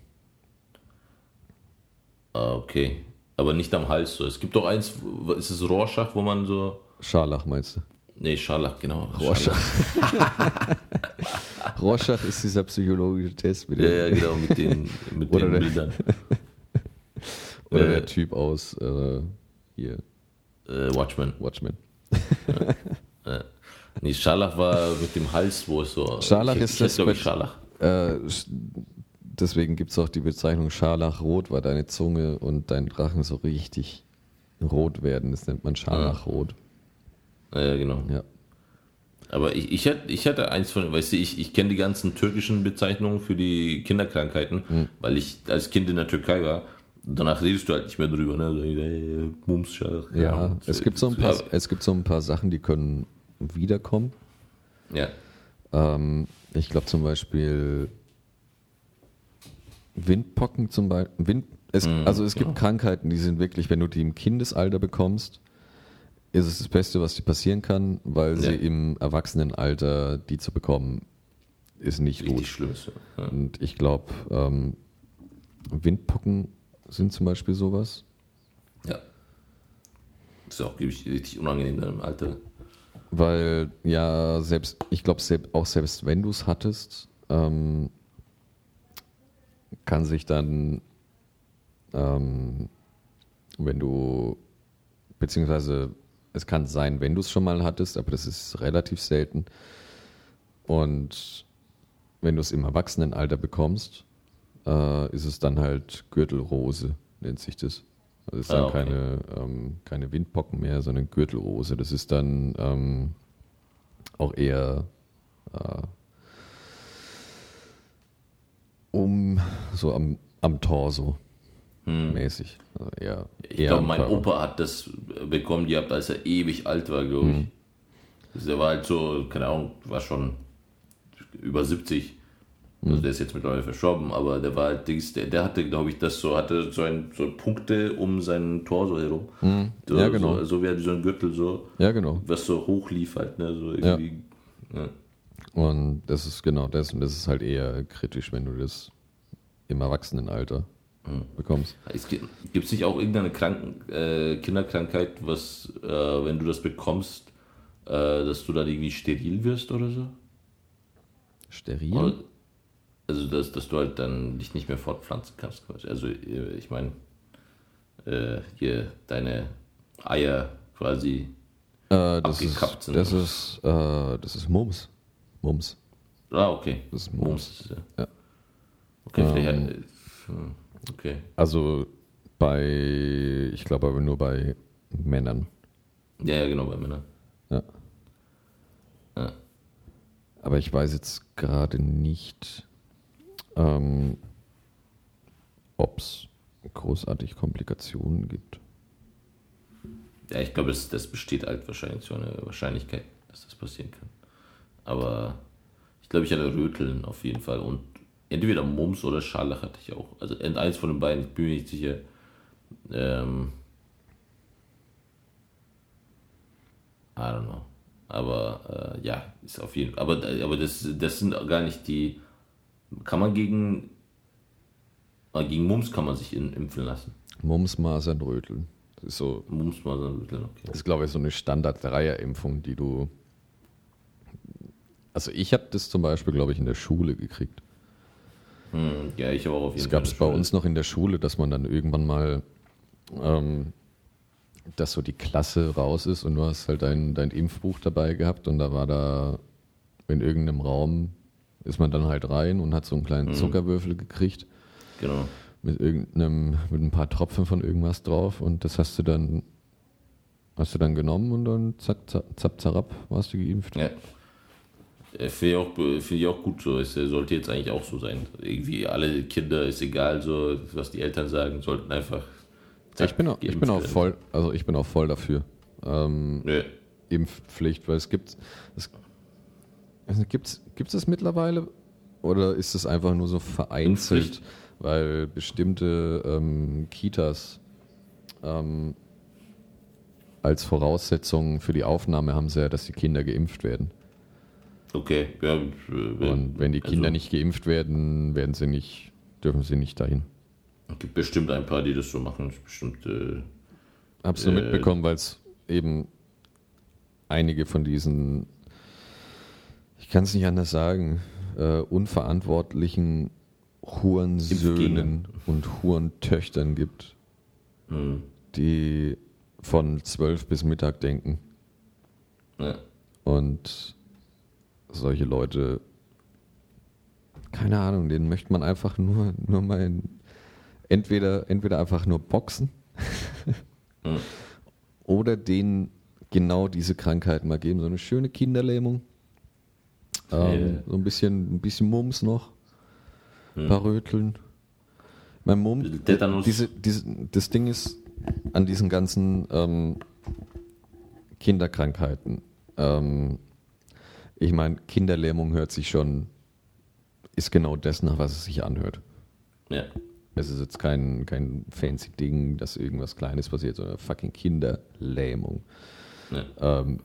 Ah, okay. Aber nicht am Hals so. Es gibt doch eins, ist es Rorschach, wo man so. Scharlach meinst du? Nee, Scharlach, genau. Rorschach. Rorschach ist dieser psychologische Test mit Ja, dem, ja, genau, mit den, mit Oder den der- Bildern. oder äh, der Typ aus äh, hier, Äh, Watchmen. Watchmen. Nee, Scharlach war mit dem Hals, wo es so. Scharlach ich, ist ich das ich, Scharlach. Äh, deswegen gibt es auch die Bezeichnung Scharlachrot, weil deine Zunge und dein Drachen so richtig rot werden. Das nennt man Scharlachrot. Ja, genau. Ja. Aber ich, ich, hatte, ich hatte eins von, weißt du, ich, ich kenne die ganzen türkischen Bezeichnungen für die Kinderkrankheiten, Hm. weil ich als Kind in der Türkei war. danach redest du halt nicht mehr drüber, ne? Ey, Mumsschach. Ja, es gibt, so ein paar, es gibt so ein paar Sachen, die können wiederkommen. Ja. Ähm, ich glaube zum Beispiel Windpocken zum Beispiel. Wind, es, Mhm, also es gibt genau. Krankheiten, die sind wirklich, wenn du die im Kindesalter bekommst, ist es das Beste, was dir passieren kann, weil sie Ja. im Erwachsenenalter die zu bekommen, ist nicht Richtig gut. schlimm ist. Ja. Und ich glaube, ähm, Windpocken sind zum Beispiel sowas. ja. Ist ja auch glaub ich, richtig unangenehm dann im Alter. Weil ja, selbst, ich glaube, selbst, auch selbst wenn du es hattest, ähm, kann sich dann, ähm, wenn du, beziehungsweise es kann sein, wenn du es schon mal hattest, aber das ist relativ selten. Und wenn du es im Erwachsenenalter bekommst, äh, ist es dann halt Gürtelrose, nennt sich das. Also es ist Ah, dann okay. keine, ähm, keine Windpocken mehr, sondern Gürtelrose. Das ist dann ähm, auch eher äh, um so am, am Torso mäßig. Also eher, Hm. Ich eher glaube, mein Körper. Opa hat das bekommen gehabt, als er ewig alt war, glaube ich. Mhm. Also Der war halt so, keine Ahnung, war schon über 70. Mhm. Also der ist jetzt mittlerweile verstorben, aber der war halt, Dings, der, der hatte, glaube ich, das so, hatte so, ein, so Punkte um seinen Torso herum. So, Mhm. Ja, genau. So, so wie so ein Gürtel, so, Ja, genau. was so hoch lief halt, ne? So irgendwie. Ja. Und das ist genau das. Und das ist halt eher kritisch, wenn du das im Erwachsenenalter Mhm. bekommst. Gibt es nicht auch irgendeine Kranken, äh, Kinderkrankheit, was, äh, wenn du das bekommst, äh, dass du dann irgendwie steril wirst oder so? Steril? Oder, also, dass, dass du halt dann dich nicht mehr fortpflanzen kannst. quasi. Also, äh, ich meine, äh, hier deine Eier quasi. Äh, das ist, abgekappt sind. das ist, äh, das ist Mums. Mums. Ah, okay. Das ist Mums. Mums. Ja. Okay, Ähm. vielleicht. hat- hm, Okay. Also bei, ich glaube aber nur bei Männern. Ja, ja, genau, bei Männern. Ja. Ja. Aber ich weiß jetzt gerade nicht, ähm, ob es großartig Komplikationen gibt. Ja, ich glaube, das, das besteht halt wahrscheinlich so eine Wahrscheinlichkeit, dass das passieren kann. Aber ich glaube, ich hatte Röteln auf jeden Fall und entweder Mumps oder Scharlach hatte ich auch. Also in eins von den beiden, ich bin mir nicht sicher. Ähm, I don't know. Aber äh, ja, ist auf jeden Fall. Aber, aber das, das sind gar nicht die. Kann man gegen. äh, Gegen Mumps kann man sich in, impfen lassen. Mums, Masern, Röteln. Das ist so, Mumps so Röteln, okay. das ist glaube ich so eine Standard-Dreier-Impfung, die du. Also ich habe das zum Beispiel, glaube ich, in der Schule gekriegt. Hm, ja, ich habe auch auf jeden Es Fall. gab es bei uns noch in der Schule, dass man dann irgendwann mal, ähm, dass so die Klasse raus ist und du hast halt dein, dein Impfbuch dabei gehabt und da war da in irgendeinem Raum, ist man dann halt rein und hat so einen kleinen Zuckerwürfel gekriegt Genau. mit irgendeinem, mit ein paar Tropfen von irgendwas drauf und das hast du dann, hast du dann genommen und dann zack, zack, zapp, zarab, warst du geimpft. Ja. Äh, Finde ich, auch, finde ich auch gut so. Es äh, sollte jetzt eigentlich auch so sein. Irgendwie alle Kinder, ist egal, so was die Eltern sagen, sollten einfach. Ich bin auch, ich bin auch voll, also ich bin auch voll dafür. Ähm, Nö. Impfpflicht, weil es gibt es also gibt's gibt's das mittlerweile oder ist es einfach nur so vereinzelt, Impfpflicht? weil bestimmte ähm, Kitas ähm, als Voraussetzung für die Aufnahme haben sie ja, dass die Kinder geimpft werden. Okay. Ja, äh, Und wenn die Kinder also, nicht geimpft werden, werden sie nicht, dürfen sie nicht dahin. Es gibt bestimmt ein paar, die das so machen. Ist Bestimmt. Äh, Hab's nur Äh, mitbekommen, weil es eben einige von diesen, ich kann es nicht anders sagen, äh, unverantwortlichen Hurensöhnen und Hurentöchtern gibt, hm, die von zwölf bis Mittag denken. ja. Und solche Leute, keine Ahnung, denen möchte man einfach nur, nur mal in, entweder, entweder einfach nur boxen Hm. oder denen genau diese Krankheit mal geben. So eine schöne Kinderlähmung. Ähm. So ein bisschen, ein bisschen Mums noch. Ein Hm. paar Röteln. Mein Mum, Bisschen Tetanus. diese, diese, das Ding ist an diesen ganzen ähm, Kinderkrankheiten. Ähm, ich meine, Kinderlähmung hört sich schon, ist genau das, nach was es sich anhört. Ja. Es ist jetzt kein, kein fancy Ding, dass irgendwas Kleines passiert, sondern fucking Kinderlähmung. ja. Ähm,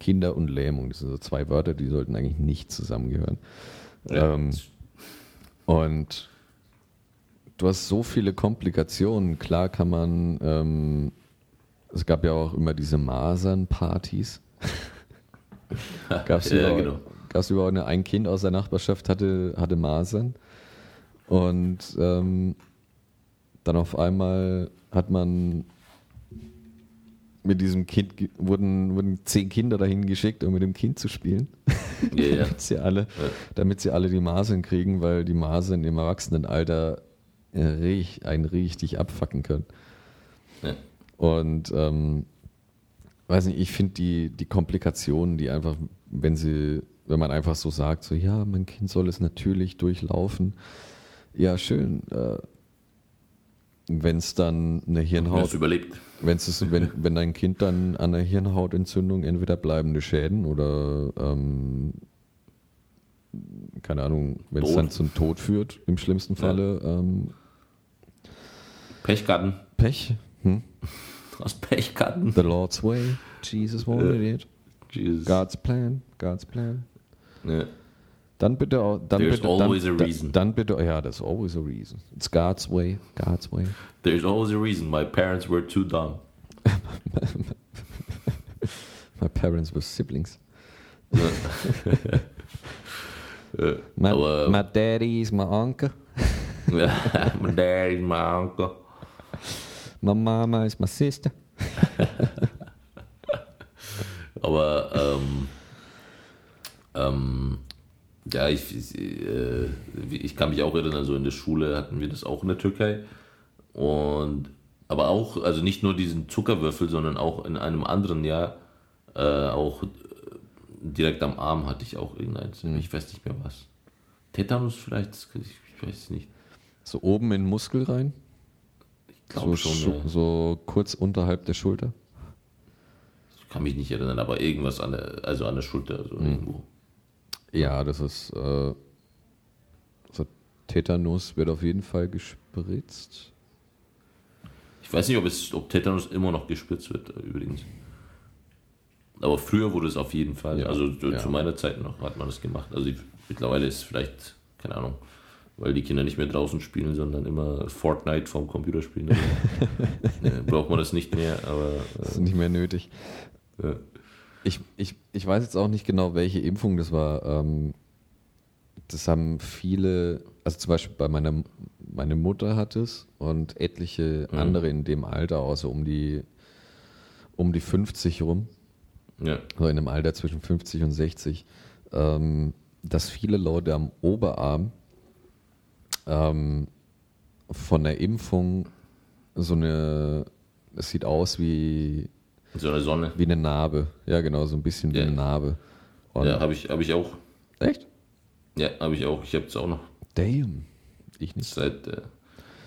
Kinder und Lähmung, das sind so zwei Wörter, die sollten eigentlich nicht zusammengehören. Ja. Ähm, und du hast so viele Komplikationen. Klar kann man, ähm, es gab ja auch immer diese Masernpartys. Gab es ja, überall, genau. überall eine, ein Kind aus der Nachbarschaft hatte, hatte Masern. Und ähm, dann auf einmal hat man mit diesem Kind wurden, wurden zehn Kinder dahin geschickt, um mit dem Kind zu spielen. Ja, ja. damit, sie alle, damit sie alle die Masern kriegen, weil die Masern im Erwachsenenalter äh, einen richtig abfacken können. Ja. Und ähm, weiß nicht, ich finde die, die Komplikationen, die einfach, wenn sie, wenn man einfach so sagt, so ja, mein Kind soll es natürlich durchlaufen, ja schön. Äh, wenn es dann eine Hirnhaut überlebt. Wenn's es, wenn, wenn dein Kind dann an einer Hirnhautentzündung entweder bleibende Schäden oder ähm, keine Ahnung, wenn es dann zum Tod führt, im schlimmsten Falle ähm, Pechkarten. Pech. Hm? Hast Pechkarten. The Lord's way. Jesus wanted it. Jesus. God's plan. God's plan. Ja. Dann bitte auch, dann There's bitte, always dann, a reason. Dann, bitte, ja, there's always a reason. It's God's way. God's way. There's always a reason. My parents were too dumb. My parents were siblings. My, Aber- my daddy is my uncle. my dad, my uncle. My mama is my sister. Aber ähm, ähm, ja, ich, äh, ich kann mich auch erinnern, so in der Schule hatten wir das auch in der Türkei. Und aber auch, also nicht nur diesen Zuckerwürfel, sondern auch in einem anderen Jahr, äh, auch äh, direkt am Arm hatte ich auch irgendeins. Ich weiß nicht mehr was. Tetanus vielleicht, ich, ich weiß es nicht. So oben in den Muskel rein. So, schon, ja. so kurz unterhalb der Schulter. ich kann mich nicht erinnern, aber irgendwas an der, also an der Schulter, so irgendwo. Ja, das ist äh, so Tetanus wird auf jeden Fall gespritzt. Ich weiß nicht, ob, es, ob Tetanus immer noch gespritzt wird, äh, übrigens. Aber früher wurde es auf jeden Fall. Ja, also zu, ja. zu meiner Zeit noch hat man das gemacht. Also ich, mittlerweile ist es vielleicht, keine Ahnung, weil die Kinder nicht mehr draußen spielen, sondern immer Fortnite vom Computer spielen. nee, braucht man das nicht mehr, aber Das ist nicht mehr nötig. äh. Ich, ich, ich weiß jetzt auch nicht genau, welche Impfung das war. Ähm, das haben viele, also zum Beispiel bei meiner meine Mutter hat es und etliche Mhm. andere in dem Alter, außer um die um die 50 rum, ja. so in einem Alter zwischen 50 und 60, ähm, dass viele Leute am Oberarm ähm, von der Impfung so eine, es sieht aus wie, So eine Sonne. wie eine Narbe. Ja, genau, so ein bisschen wie Ja. eine Narbe. Und Ja, habe ich, hab ich auch. Echt? Ja, habe ich auch. Ich habe es auch noch. Damn. Ich nicht. Seit, äh,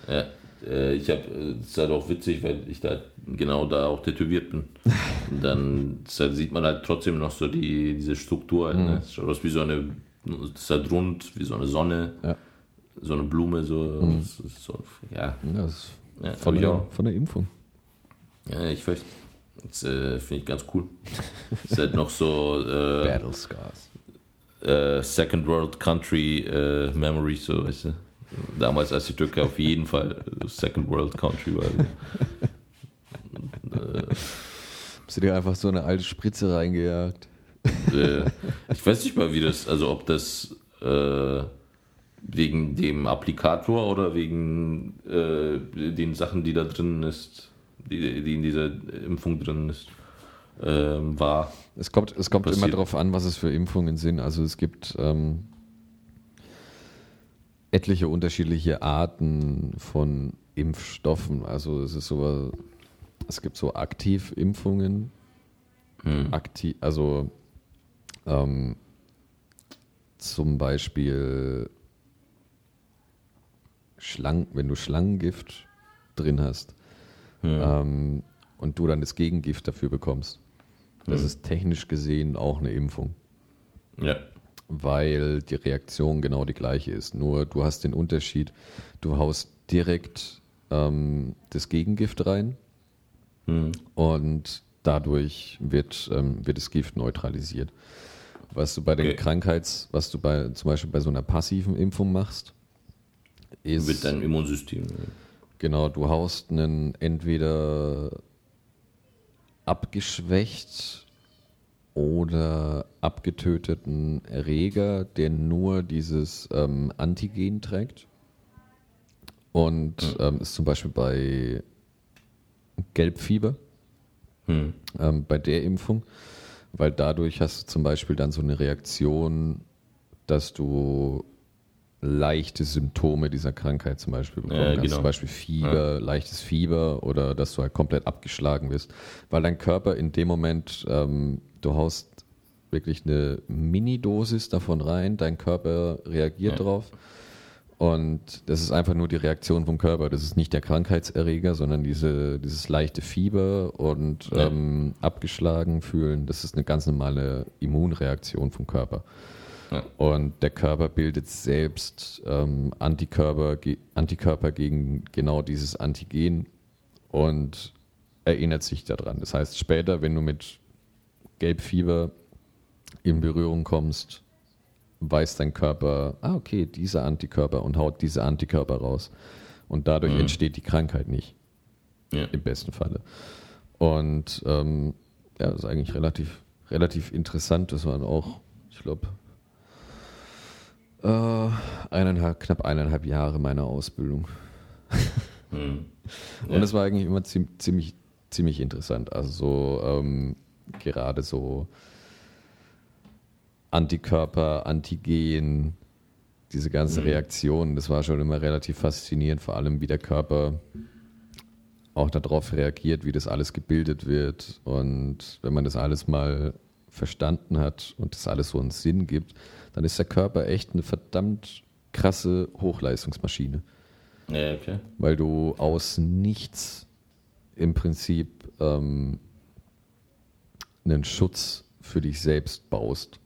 ja, äh, ich habe, es ist halt auch witzig, weil ich da genau da auch tätowiert bin. Und dann das halt sieht man halt trotzdem noch so die, diese Struktur. halt, Ne? Es schaut aus wie so eine, es ist halt rund, wie so eine Sonne, Ja. So eine Blume, so, ist so ja, das ja von, ich der, von der Impfung. Ja, ich weiß. Das äh, finde ich ganz cool. ist halt noch so äh, Battle Scars. äh, Second World Country äh, Memory, so weißt du. Damals, als die Türkei auf jeden Fall äh, Second World Country war. Hast du dir einfach so eine alte Spritze reingejagt? äh, ich weiß nicht mal, wie das, also ob das äh, wegen dem Applikator oder wegen äh, den Sachen, die da drin ist, die, die in dieser Impfung drin ist, ähm, war. Es kommt, es kommt immer darauf an, was es für Impfungen sind. Also es gibt ähm, etliche unterschiedliche Arten von Impfstoffen. Also es ist so, es gibt so Aktivimpfungen, Hm. aktiv, also ähm, zum Beispiel Schlangen, wenn du Schlangengift drin hast ähm, und du dann das Gegengift dafür bekommst. Das ist technisch gesehen auch eine Impfung, Ja. weil die Reaktion genau die gleiche ist. Nur du hast den Unterschied, du haust direkt ähm, das Gegengift rein Hm. und dadurch wird, ähm, wird das Gift neutralisiert. Was du bei den Okay. Krankheits, was du bei zum Beispiel bei so einer passiven Impfung machst, ist Mit deinem Immunsystem. genau, du haust einen entweder abgeschwächt oder abgetöteten Erreger, der nur dieses ähm, Antigen trägt. Und ähm, ist zum Beispiel bei Gelbfieber, Hm. ähm, bei der Impfung, weil dadurch hast du zum Beispiel dann so eine Reaktion, dass du leichte Symptome dieser Krankheit zum Beispiel bekommen Ja, kannst. genau. Zum Beispiel Fieber, leichtes Fieber oder dass du halt komplett abgeschlagen wirst. Weil dein Körper in dem Moment, ähm, du haust wirklich eine Mini-Dosis davon rein, dein Körper reagiert Ja. drauf. Und das ist einfach nur die Reaktion vom Körper. Das ist nicht der Krankheitserreger, sondern diese, dieses leichte Fieber und Ja. ähm, abgeschlagen fühlen. Das ist eine ganz normale Immunreaktion vom Körper. Ja. Und der Körper bildet selbst ähm, Antikörper, ge Antikörper gegen genau dieses Antigen und erinnert sich daran. Das heißt, später, wenn du mit Gelbfieber in Berührung kommst, weiß dein Körper, ah, okay, dieser Antikörper und haut diese Antikörper raus. Und dadurch Mhm. entsteht die Krankheit nicht, Ja. im besten Falle. Und ähm, ja, das ist eigentlich relativ, relativ interessant. Das waren auch, ich glaube, äh, eineinhalb, knapp eineinhalb Jahre meiner Ausbildung. Hm. Und es war eigentlich immer ziem- ziemlich, ziemlich interessant. Also so ähm, gerade so Antikörper, Antigen, diese ganzen Mhm. Reaktionen, das war schon immer relativ faszinierend, vor allem wie der Körper auch darauf reagiert, wie das alles gebildet wird. Und wenn man das alles mal verstanden hat und das alles so einen Sinn gibt, dann ist der Körper echt eine verdammt krasse Hochleistungsmaschine Ja, okay. weil du aus nichts im Prinzip ähm, einen Schutz für dich selbst baust.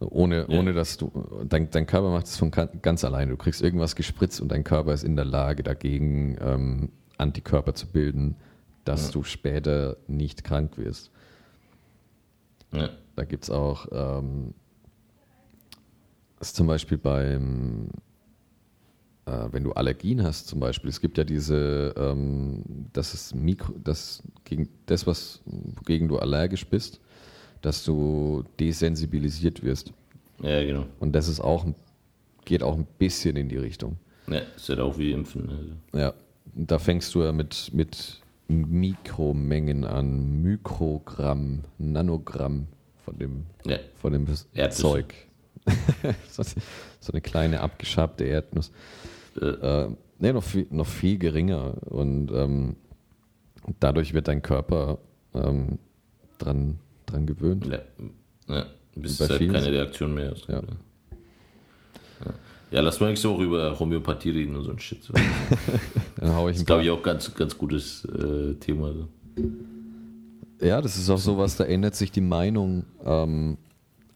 Ohne, Ja. ohne dass du, dein, dein Körper macht es von ganz alleine. Du kriegst irgendwas gespritzt und dein Körper ist in der Lage, dagegen ähm, Antikörper zu bilden, dass Ja. du später nicht krank wirst. Ja. Da gibt es auch, ähm, ist zum Beispiel beim, äh, wenn du Allergien hast zum Beispiel, es gibt ja diese, ähm, das ist Mikro, das gegen das, was, wogegen du allergisch bist, dass du desensibilisiert wirst. ja, genau. Und das ist auch, geht auch ein bisschen in die Richtung. Ja, ist halt auch wie Impfen. Also. Ja, da fängst du ja mit, mit Mikromengen an, Mikrogramm, Nanogramm von dem Ja, von dem. Zeug. so, eine kleine abgeschabte Erdnuss. äh, Äh, nee, noch viel, noch viel geringer. Und ähm, dadurch wird dein Körper ähm, dran, dran gewöhnt. ja, ja. Bis es halt keine Reaktion mehr ist. Ja. Ja. Lass mal nächste Woche über Homöopathie reden und so ein Shit. So. Dann hau ich Das ist, glaube ich, auch ganz, ganz gutes äh, Thema. So. Ja, das ist auch sowas, da ändert sich die Meinung. Ähm,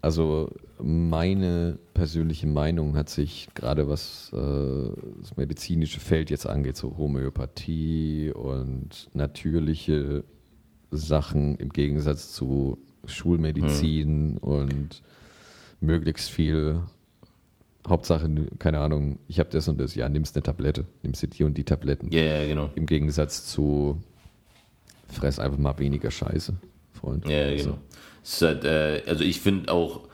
also meine persönliche Meinung hat sich gerade was äh, das medizinische Feld jetzt angeht, so Homöopathie und natürliche Sachen im Gegensatz zu Schulmedizin und möglichst viel. Hauptsache, keine Ahnung, ich habe das und das, ja, nimmst eine Tablette, nimmst du die und die Tabletten. Ja, ja, genau. Im Gegensatz zu fress einfach mal weniger Scheiße, Freund. Ja, ja, genau. Halt, äh, also ich finde auch,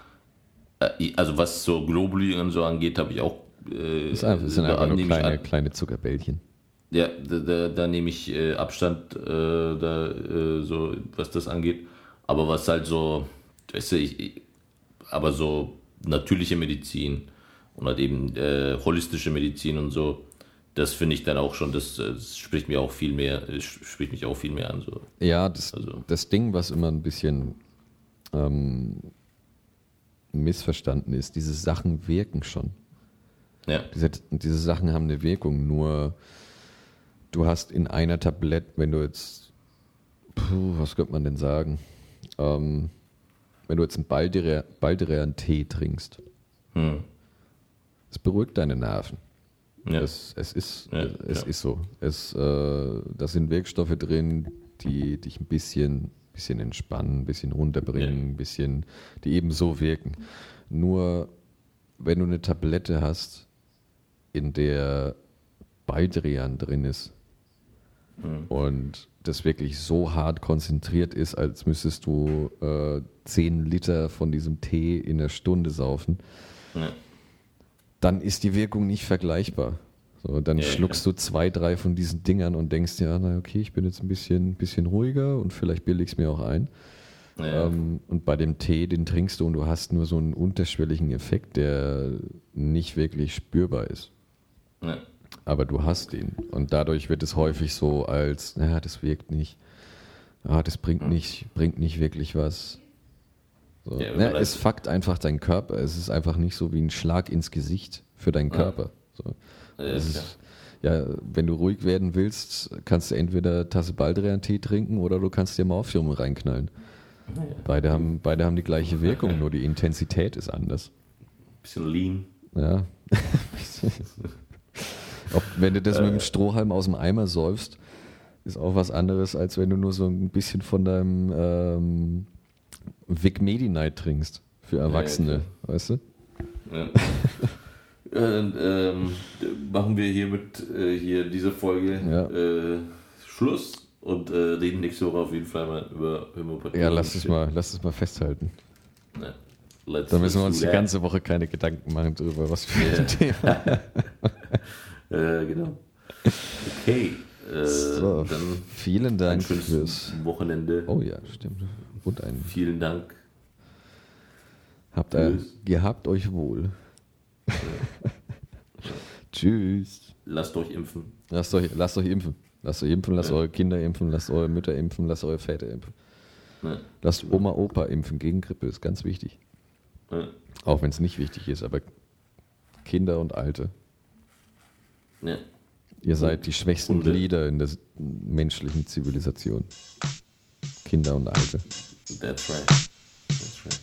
äh, also was so Globuli und so angeht, habe ich auch. Äh, Das ist einfach, das sind einfach nur kleine, an- kleine Zuckerbällchen. Ja, da, da, da nehme ich äh, Abstand, äh, da, äh, so, was das angeht. Aber was halt so, weißt du, ich, ich, aber so natürliche Medizin und halt eben äh, holistische Medizin und so, das finde ich dann auch schon, das, äh, das spricht mir auch viel mehr, äh, spricht mich auch viel mehr an. So. Ja, das, Also- das Ding, was immer ein bisschen ähm, missverstanden ist, diese Sachen wirken schon. Ja. Diese, diese Sachen haben eine Wirkung, nur du hast in einer Tablette, wenn du jetzt, puh, was könnte man denn sagen? Ähm, wenn du jetzt einen Baldrian, Baldrian Tee trinkst, Hm. Es beruhigt deine Nerven. Ja. Es, es, ist, Ja, es ja. ist so. Es, äh, da sind Wirkstoffe drin, die dich ein bisschen, bisschen entspannen, ein bisschen runterbringen, ein bisschen, die eben so wirken. Nur wenn du eine Tablette hast, in der Baldrian drin ist Hm. und das wirklich so hart konzentriert ist, als müsstest du äh, 10 Liter von diesem Tee in der Stunde saufen, Ja. Dann ist die Wirkung nicht vergleichbar. So, dann Ja, schluckst du zwei, drei von diesen Dingern und denkst dir, ja, na okay, ich bin jetzt ein bisschen, bisschen ruhiger und vielleicht bilde ich es mir auch ein. Ja. Ähm, und bei dem Tee, den trinkst du und du hast nur so einen unterschwelligen Effekt, der nicht wirklich spürbar ist. Ja. Aber du hast ihn. Und dadurch wird es häufig so als, naja, das wirkt nicht. Ah, das bringt nicht, bringt nicht wirklich was. So. Ja, Ja, man es fuckt einfach deinen Körper. Es ist einfach nicht so wie ein Schlag ins Gesicht für deinen Körper. So. Ja, Es klar. ist, ja, wenn du ruhig werden willst, kannst du entweder Tasse Baldrian-Tee trinken oder du kannst dir Morphium reinknallen. Beide haben, beide haben die gleiche Wirkung, nur die Intensität ist anders. Bisschen lean. Ja. Ob, wenn du das mit dem Strohhalm aus dem Eimer säufst, ist auch was anderes, als wenn du nur so ein bisschen von deinem ähm, Vic Medi-Night trinkst für Erwachsene, weißt du? Ja. Ja, dann ähm, machen wir hiermit äh, hier diese Folge Ja. äh, Schluss und äh, reden nächste Woche auf jeden Fall mal über Homöopathie. Ja, lass es mal, lass es mal festhalten. Ja. Let's, Da müssen wir uns die ganze Woche keine Gedanken machen darüber, was für Ja. ein Thema. Äh, genau. Okay. Äh, So, Dann vielen Dank fürs. Wochenende. Oh ja, stimmt. Und ein. Vielen Dank. Habt, ihr, gehabt euch wohl. Tschüss. Lasst euch impfen. Lasst euch, lasst euch impfen. Lasst euch impfen, lasst Ja. eure Kinder impfen, lasst eure Mütter impfen, lasst eure Väter impfen. Ja. Lasst Oma, Opa impfen gegen Grippe, ist ganz wichtig. Ja. Auch wenn es nicht wichtig ist, aber Kinder und Alte. Ja. Ihr seid die schwächsten. Glieder in der menschlichen Zivilisation. Kinder und Alte. That's right. That's right.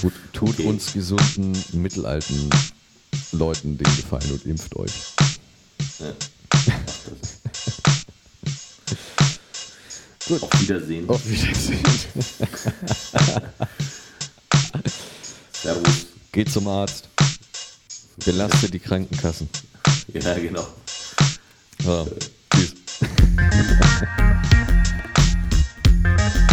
Tut, tut Okay. uns gesunden, mittelalten Leuten den Gefallen und impft euch. Ja. Gut. Auf Wiedersehen. Auf Wiedersehen. Servus. Geht zum Arzt. Belastet die Krankenkassen. Ja, genau. Ja. Tschüss.